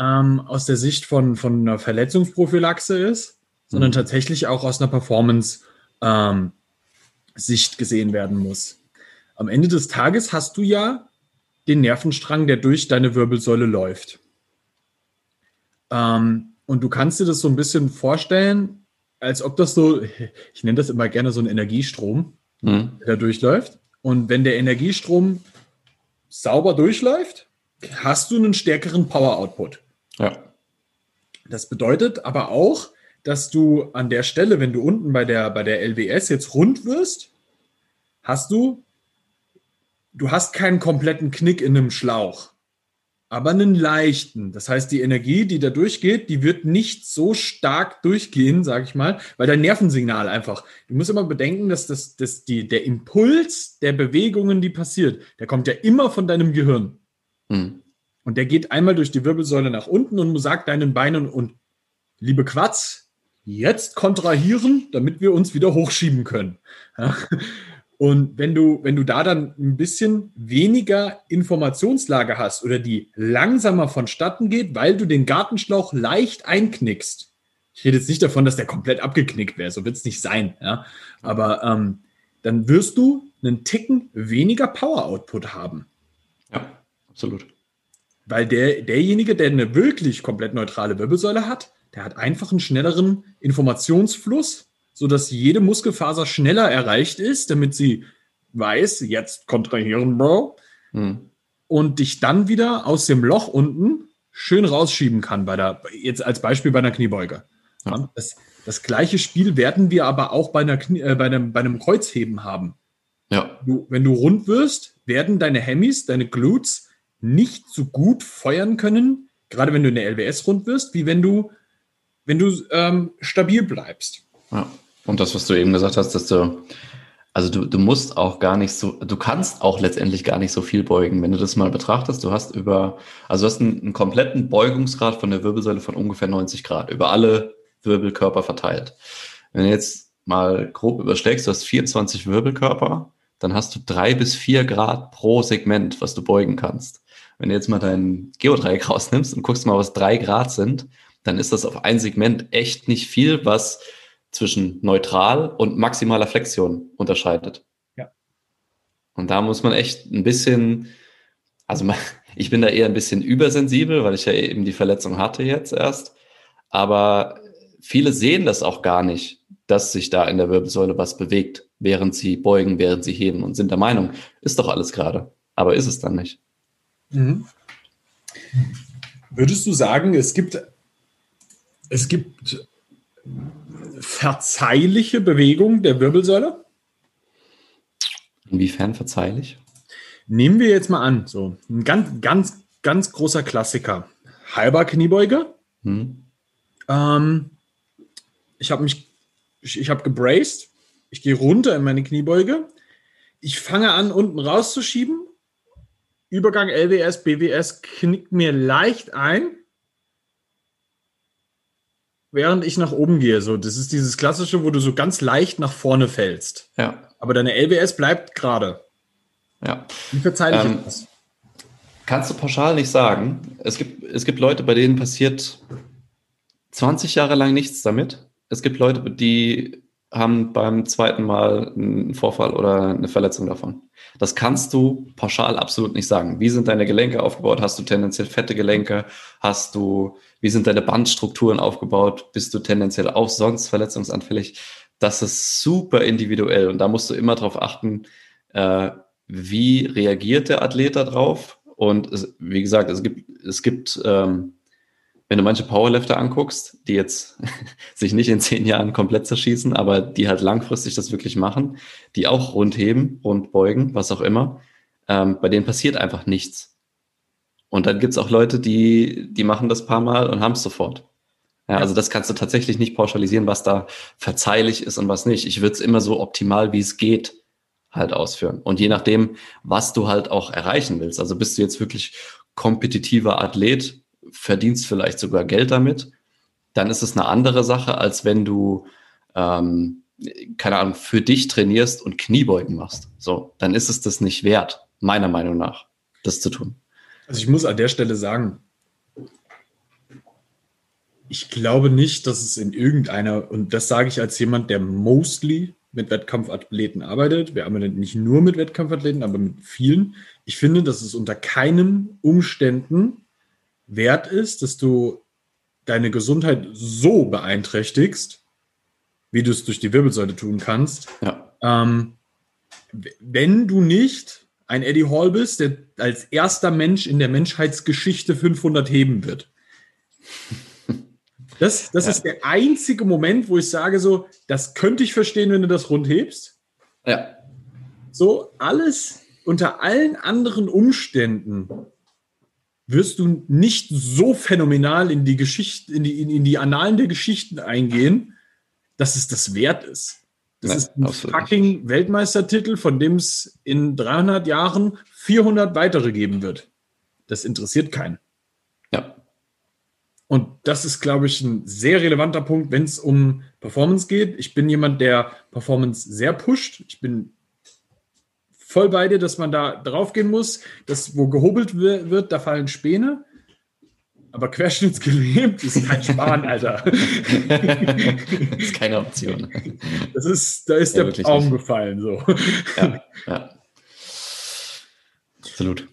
A: ähm, aus der Sicht von, von einer Verletzungsprophylaxe ist, sondern mhm. tatsächlich auch aus einer Performance-Sicht ähm, gesehen werden muss. Am Ende des Tages hast du ja den Nervenstrang, der durch deine Wirbelsäule läuft. Ähm, und du kannst dir das so ein bisschen vorstellen, als ob das so, ich nenne das immer gerne so ein Energiestrom, mhm. der durchläuft. Und wenn der Energiestrom sauber durchläuft, hast du einen stärkeren Power-Output. Ja. Das bedeutet aber auch, dass du an der Stelle, wenn du unten bei der, bei der LWS jetzt rund wirst, hast du du hast keinen kompletten Knick in einem Schlauch, aber einen leichten. Das heißt, die Energie, die da durchgeht, die wird nicht so stark durchgehen, sage ich mal, weil dein Nervensignal einfach. Du musst immer bedenken, dass das, dass die, der Impuls der Bewegungen, die passiert, der kommt ja immer von deinem Gehirn. Hm. Und der geht einmal durch die Wirbelsäule nach unten und sagt deinen Beinen und liebe Quatz, jetzt kontrahieren, damit wir uns wieder hochschieben können. Ja? Und wenn du, wenn du da dann ein bisschen weniger Informationslage hast oder die langsamer vonstatten geht, weil du den Gartenschlauch leicht einknickst. Ich rede jetzt nicht davon, dass der komplett abgeknickt wäre, so wird es nicht sein. Ja? Aber ähm, dann wirst du einen Ticken weniger Power-Output haben.
B: Ja, absolut.
A: Weil der, derjenige, der eine wirklich komplett neutrale Wirbelsäule hat, der hat einfach einen schnelleren Informationsfluss sodass jede Muskelfaser schneller erreicht ist, damit sie weiß, jetzt kontrahieren, Bro. Hm. Und dich dann wieder aus dem Loch unten schön rausschieben kann, bei der, jetzt als Beispiel bei einer Kniebeuge. Ja. Das, das gleiche Spiel werden wir aber auch bei, einer Knie, äh, bei, einem, bei einem Kreuzheben haben. Ja. Du, wenn du rund wirst, werden deine Hemis, deine Glutes nicht so gut feuern können, gerade wenn du in der LWS rund wirst, wie wenn du, wenn du ähm, stabil bleibst.
B: Ja. Und das, was du eben gesagt hast, dass du, also du, du musst auch gar nicht so, du kannst auch letztendlich gar nicht so viel beugen. Wenn du das mal betrachtest, du hast über, also du hast einen, einen kompletten Beugungsgrad von der Wirbelsäule von ungefähr 90 Grad, über alle Wirbelkörper verteilt. Wenn du jetzt mal grob überschlägst, du hast 24 Wirbelkörper, dann hast du drei bis vier Grad pro Segment, was du beugen kannst. Wenn du jetzt mal dein Geodreieck rausnimmst und guckst mal, was drei Grad sind, dann ist das auf ein Segment echt nicht viel, was zwischen neutral und maximaler Flexion unterscheidet. Ja. Und da muss man echt ein bisschen, also ich bin da eher ein bisschen übersensibel, weil ich ja eben die Verletzung hatte jetzt erst. Aber viele sehen das auch gar nicht, dass sich da in der Wirbelsäule was bewegt, während sie beugen, während sie heben und sind der Meinung, ist doch alles gerade. Aber ist es dann nicht. Mhm.
A: Würdest du sagen, es gibt, es gibt verzeihliche Bewegung der Wirbelsäule.
B: Inwiefern verzeihlich?
A: Nehmen wir jetzt mal an, so ein ganz, ganz, ganz großer Klassiker. Halber Kniebeuge. Hm. Ähm, ich habe mich, ich, ich habe gebraced. Ich gehe runter in meine Kniebeuge. Ich fange an, unten rauszuschieben. Übergang LWS, BWS knickt mir leicht ein während ich nach oben gehe. So, das ist dieses klassische, wo du so ganz leicht nach vorne fällst.
B: Ja.
A: Aber deine LWS bleibt gerade.
B: Ja.
A: Wie verzeihlich ähm, ist das?
B: Kannst du pauschal nicht sagen. Es gibt, es gibt Leute, bei denen passiert 20 Jahre lang nichts damit. Es gibt Leute, die haben beim zweiten Mal einen Vorfall oder eine Verletzung davon. Das kannst du pauschal absolut nicht sagen. Wie sind deine Gelenke aufgebaut? Hast du tendenziell fette Gelenke? Hast du, wie sind deine Bandstrukturen aufgebaut? Bist du tendenziell auch sonst verletzungsanfällig? Das ist super individuell und da musst du immer darauf achten, äh, wie reagiert der Athlet darauf? Und es, wie gesagt, es gibt, es gibt ähm, wenn du manche Powerlifter anguckst, die jetzt sich nicht in zehn Jahren komplett zerschießen, aber die halt langfristig das wirklich machen, die auch rundheben, rundbeugen, was auch immer, ähm, bei denen passiert einfach nichts. Und dann gibt's auch Leute, die, die machen das paar Mal und haben es sofort. Ja, also das kannst du tatsächlich nicht pauschalisieren, was da verzeihlich ist und was nicht. Ich würde es immer so optimal, wie es geht, halt ausführen. Und je nachdem, was du halt auch erreichen willst. Also bist du jetzt wirklich kompetitiver Athlet, verdienst vielleicht sogar Geld damit, dann ist es eine andere Sache, als wenn du, ähm, keine Ahnung, für dich trainierst und Kniebeugen machst. So, dann ist es das nicht wert, meiner Meinung nach, das zu tun.
A: Also ich muss an der Stelle sagen, ich glaube nicht, dass es in irgendeiner, und das sage ich als jemand, der mostly mit Wettkampfathleten arbeitet. Wir arbeiten nicht nur mit Wettkampfathleten, aber mit vielen. Ich finde, dass es unter keinen Umständen wert ist, dass du deine Gesundheit so beeinträchtigst, wie du es durch die Wirbelsäule tun kannst. Ja. Ähm, wenn du nicht ein Eddie Hall bist, der als erster Mensch in der Menschheitsgeschichte 500 heben wird. Das, das ja. ist der einzige Moment, wo ich sage so, das könnte ich verstehen, wenn du das rund hebst.
B: Ja.
A: So, alles unter allen anderen Umständen wirst du nicht so phänomenal in die Geschichte, in die, in, in die Annalen der Geschichten eingehen, dass es das wert ist. Das ja, ist ein fucking nicht. Weltmeistertitel, von dem es in 300 Jahren 400 weitere geben wird. Das interessiert keinen.
B: Ja.
A: Und das ist, glaube ich, ein sehr relevanter Punkt, wenn es um Performance geht. Ich bin jemand, der Performance sehr pusht. Ich bin voll bei dir, dass man da draufgehen muss. dass wo gehobelt wird, da fallen Späne. Aber querschnittsgelähmt ist kein Spahn, Alter.
B: das ist keine Option.
A: Das ist, da ist ja, der Baum gefallen, so. Ja, ja.
B: Absolut.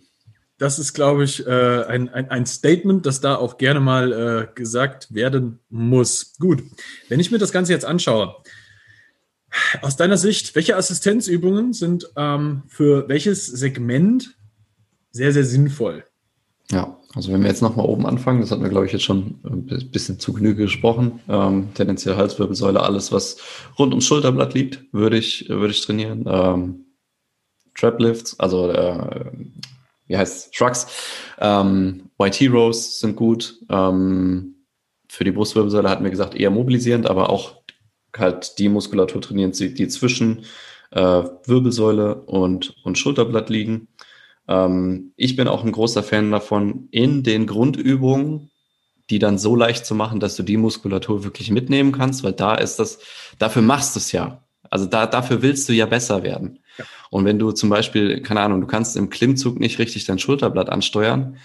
A: Das ist, glaube ich, äh, ein, ein, ein, Statement, das da auch gerne mal äh, gesagt werden muss. Gut, wenn ich mir das Ganze jetzt anschaue, aus deiner Sicht, welche Assistenzübungen sind ähm, für welches Segment sehr, sehr sinnvoll?
B: Ja, also wenn wir jetzt nochmal oben anfangen, das hatten wir, glaube ich, jetzt schon ein bisschen zu Genüge gesprochen. Ähm, tendenziell Halswirbelsäule, alles, was rund ums Schulterblatt liegt, würde ich, würde ich trainieren. Ähm, Traplifts, also äh, wie heißt Shrugs, ähm, YT Rows sind gut. Ähm, für die Brustwirbelsäule hatten wir gesagt, eher mobilisierend, aber auch halt die Muskulatur trainieren, die zwischen äh, Wirbelsäule und, und Schulterblatt liegen. Ähm, ich bin auch ein großer Fan davon, in den Grundübungen, die dann so leicht zu machen, dass du die Muskulatur wirklich mitnehmen kannst, weil da ist das, dafür machst du es ja. Also da, dafür willst du ja besser werden. Ja. Und wenn du zum Beispiel, keine Ahnung, du kannst im Klimmzug nicht richtig dein Schulterblatt ansteuern,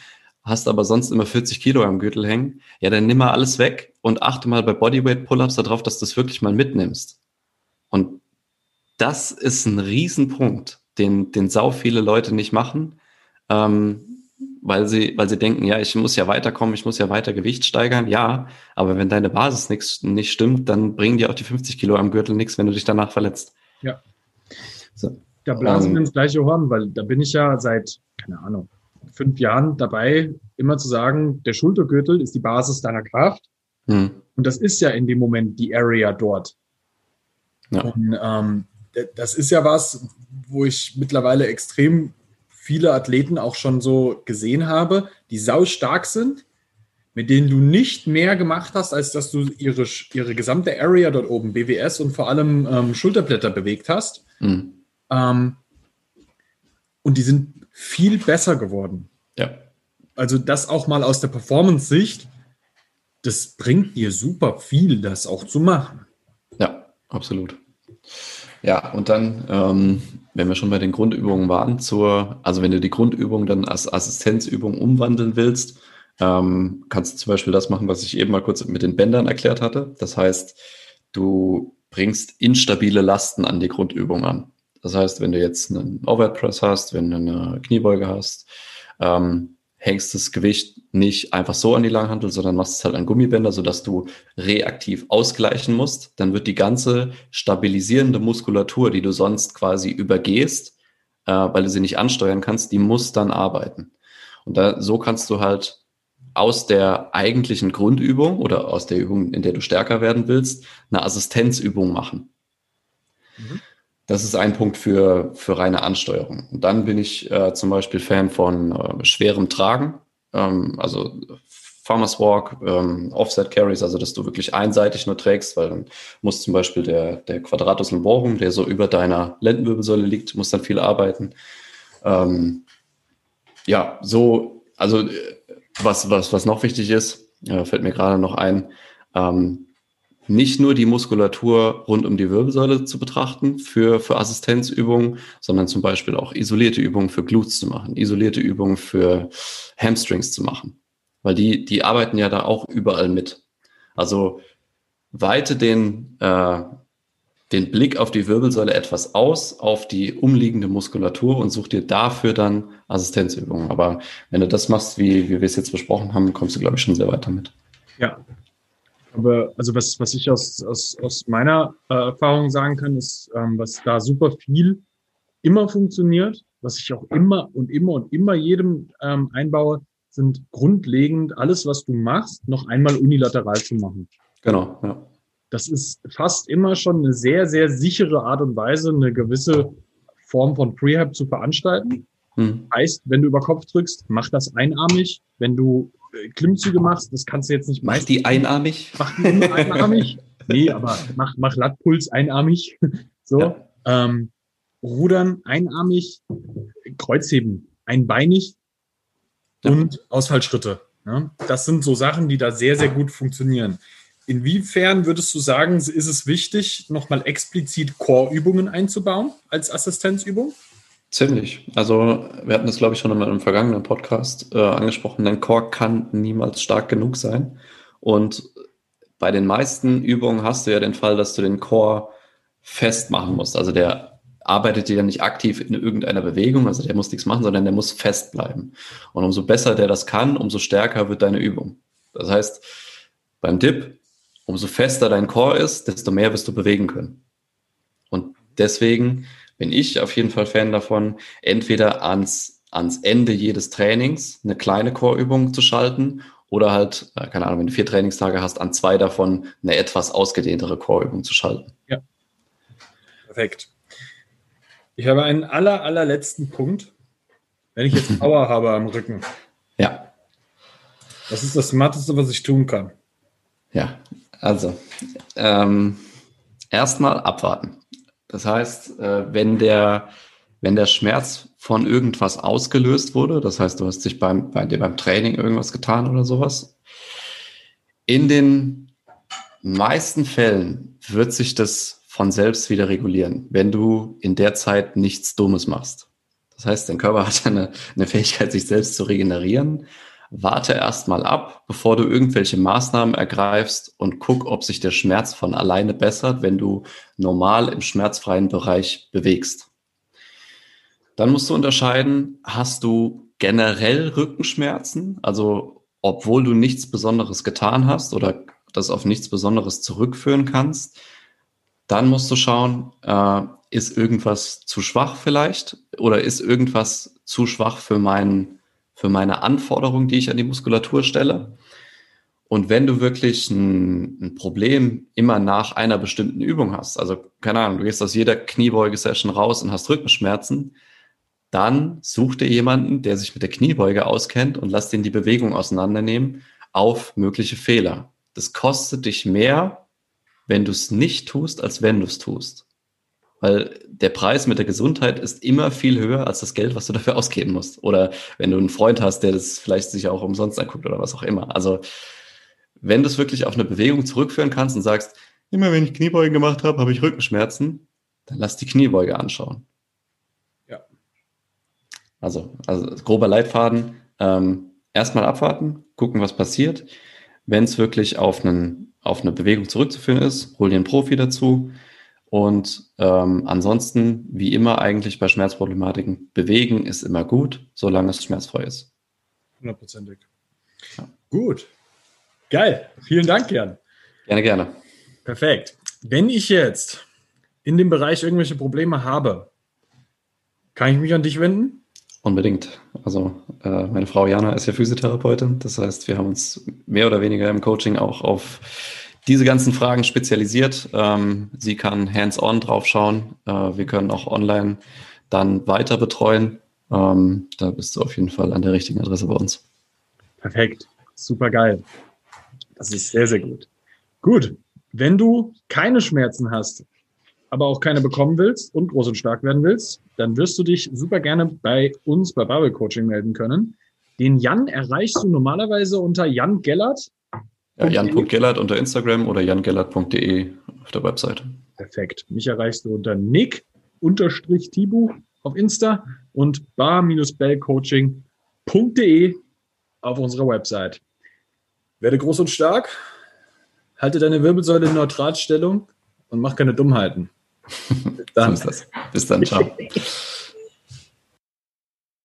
B: hast aber sonst immer 40 Kilo am Gürtel hängen, ja, dann nimm mal alles weg und achte mal bei Bodyweight Pull-Ups darauf, dass du es wirklich mal mitnimmst. Und das ist ein Riesenpunkt, den, den sau viele Leute nicht machen, ähm, weil sie, weil sie denken, ja, ich muss ja weiterkommen, ich muss ja weiter Gewicht steigern, ja, aber wenn deine Basis nix, nicht stimmt, dann bringen dir auch die 50 Kilo am Gürtel nichts, wenn du dich danach verletzt.
A: Ja. So. Da blasen wir ins gleiche Horn, weil da bin ich ja seit, keine Ahnung, fünf Jahren dabei, immer zu sagen, der Schultergürtel ist die Basis deiner Kraft. Mhm. Und das ist ja in dem Moment die Area dort. Ja. Und ähm, das ist ja was, wo ich mittlerweile extrem viele Athleten auch schon so gesehen habe, die sau stark sind, mit denen du nicht mehr gemacht hast, als dass du ihre, ihre gesamte Area dort oben, BWS und vor allem ähm, Schulterblätter bewegt hast. Mhm. Ähm, und die sind viel besser geworden.
B: Ja.
A: Also das auch mal aus der Performance-Sicht, das bringt dir super viel, das auch zu machen.
B: Ja, absolut. Ja, und dann, ähm, wenn wir schon bei den Grundübungen waren, zur, also wenn du die Grundübung dann als Assistenzübung umwandeln willst, ähm, kannst du zum Beispiel das machen, was ich eben mal kurz mit den Bändern erklärt hatte. Das heißt, du bringst instabile Lasten an die Grundübung an. Das heißt, wenn du jetzt einen Overhead Press hast, wenn du eine Kniebeuge hast, ähm, hängst das Gewicht nicht einfach so an die Langhantel, sondern machst es halt an Gummibänder, sodass du reaktiv ausgleichen musst. Dann wird die ganze stabilisierende Muskulatur, die du sonst quasi übergehst, äh, weil du sie nicht ansteuern kannst, die muss dann arbeiten. Und da, so kannst du halt aus der eigentlichen Grundübung oder aus der Übung, in der du stärker werden willst, eine Assistenzübung machen. Mhm. Das ist ein Punkt für, für reine Ansteuerung. Und dann bin ich äh, zum Beispiel Fan von äh, schwerem Tragen, ähm, also Farmers Walk, ähm, Offset Carries, also dass du wirklich einseitig nur trägst, weil dann muss zum Beispiel der, der Quadratus lumborum, der so über deiner Lendenwirbelsäule liegt, muss dann viel arbeiten. Ähm, ja, so, also äh, was, was, was noch wichtig ist, äh, fällt mir gerade noch ein, ähm, nicht nur die Muskulatur rund um die Wirbelsäule zu betrachten für, für Assistenzübungen, sondern zum Beispiel auch isolierte Übungen für Glutes zu machen, isolierte Übungen für Hamstrings zu machen. Weil die, die arbeiten ja da auch überall mit. Also weite den, äh, den Blick auf die Wirbelsäule etwas aus, auf die umliegende Muskulatur und such dir dafür dann Assistenzübungen. Aber wenn du das machst, wie, wie wir es jetzt besprochen haben, kommst du, glaube ich, schon sehr weit damit.
A: Ja, aber also was, was ich aus, aus, aus meiner äh, Erfahrung sagen kann, ist, ähm, was da super viel immer funktioniert, was ich auch immer und immer und immer jedem ähm, einbaue, sind grundlegend alles, was du machst, noch einmal unilateral zu machen.
B: Genau, ja.
A: Das ist fast immer schon eine sehr, sehr sichere Art und Weise, eine gewisse Form von Prehab zu veranstalten. Hm. Heißt, wenn du über Kopf drückst, mach das einarmig. Wenn du Klimmzüge machst, das kannst du jetzt nicht
B: Mach die einarmig?
A: Mach die einarmig. nee, aber mach, mach Lattpuls einarmig. so. Ja. Ähm, Rudern einarmig, Kreuzheben einbeinig ja. und Ausfallschritte. Ja, das sind so Sachen, die da sehr, sehr gut funktionieren. Inwiefern würdest du sagen, ist es wichtig, nochmal explizit Core-Übungen einzubauen als Assistenzübung?
B: Ziemlich. Also wir hatten das, glaube ich, schon in einem vergangenen Podcast äh, angesprochen. Dein Core kann niemals stark genug sein. Und bei den meisten Übungen hast du ja den Fall, dass du den Core festmachen musst. Also der arbeitet ja nicht aktiv in irgendeiner Bewegung, also der muss nichts machen, sondern der muss fest bleiben. Und umso besser der das kann, umso stärker wird deine Übung. Das heißt, beim Dip, umso fester dein Core ist, desto mehr wirst du bewegen können. Und deswegen bin ich auf jeden Fall Fan davon, entweder ans, ans Ende jedes Trainings eine kleine Core-Übung zu schalten oder halt, äh, keine Ahnung, wenn du vier Trainingstage hast, an zwei davon eine etwas ausgedehntere Core-Übung zu schalten.
A: Ja. Perfekt. Ich habe einen aller, allerletzten Punkt. Wenn ich jetzt Power habe am Rücken.
B: Ja.
A: Das ist das Smarteste, was ich tun kann.
B: Ja, also ähm, erstmal abwarten. Das heißt, äh, wenn der, wenn der Schmerz von irgendwas ausgelöst wurde, das heißt, du hast dich beim, bei dir beim Training irgendwas getan oder sowas, in den meisten Fällen wird sich das von selbst wieder regulieren, wenn du in der Zeit nichts Dummes machst. Das heißt, dein Körper hat eine, eine Fähigkeit, sich selbst zu regenerieren. Warte erstmal ab, bevor du irgendwelche Maßnahmen ergreifst und guck, ob sich der Schmerz von alleine bessert, wenn du normal im schmerzfreien Bereich bewegst. Dann musst du unterscheiden, hast du generell Rückenschmerzen, also obwohl du nichts Besonderes getan hast oder das auf nichts Besonderes zurückführen kannst, dann musst du schauen, äh, ist irgendwas zu schwach vielleicht oder ist irgendwas zu schwach für, mein, für meine Anforderung, die ich an die Muskulatur stelle. Und wenn du wirklich ein, ein, Problem immer nach einer bestimmten Übung hast, also keine Ahnung, du gehst aus jeder Kniebeuge-Session raus und hast Rückenschmerzen, dann such dir jemanden, der sich mit der Kniebeuge auskennt und lass den die Bewegung auseinandernehmen auf mögliche Fehler. Das kostet dich mehr, wenn du es nicht tust, als wenn du es tust. Weil der Preis mit der Gesundheit ist immer viel höher als das Geld, was du dafür ausgeben musst. Oder wenn du einen Freund hast, der das vielleicht sich auch umsonst anguckt oder was auch immer. Also wenn du es wirklich auf eine Bewegung zurückführen kannst und sagst, immer wenn ich Kniebeugen gemacht habe, habe ich Rückenschmerzen, dann lass die Kniebeuge anschauen.
A: Ja.
B: Also, also grober Leitfaden, ähm, erstmal abwarten, gucken, was passiert. Wenn es wirklich auf einen auf eine Bewegung zurückzuführen ist, hol dir einen Profi dazu. Und ähm, ansonsten, wie immer eigentlich bei Schmerzproblematiken, bewegen ist immer gut, solange es schmerzfrei ist.
A: Hundertprozentig. Ja. Gut. Geil. Vielen Dank, Jan.
B: Gerne, gerne.
A: Perfekt. Wenn ich jetzt in dem Bereich irgendwelche Probleme habe, kann ich mich an dich wenden?
B: Unbedingt. Also äh, meine Frau Jana ist ja Physiotherapeutin. Das heißt, wir haben uns mehr oder weniger im Coaching auch auf diese ganzen Fragen spezialisiert. Ähm, sie kann hands-on draufschauen. Äh, wir können auch online dann weiter betreuen. Ähm, da bist du auf jeden Fall an der richtigen Adresse bei uns.
A: Perfekt. Super geil. Das ist sehr, sehr gut. Gut. Wenn du keine Schmerzen hast, aber auch keine bekommen willst und groß und stark werden willst, dann wirst du dich super gerne bei uns bei Bubble Coaching melden können. Den Jan erreichst du normalerweise unter Jan Gellert.
B: Ja, Jan.gellert unter Instagram oder jangellert.de auf der Webseite.
A: Perfekt. Mich erreichst du unter Nick unterstrich Tibu auf Insta und bar-bellcoaching.de auf unserer Website. Werde groß und stark, halte deine Wirbelsäule in Neutralstellung und mach keine Dummheiten.
B: Bis dann. so ist das. Bis dann, ciao.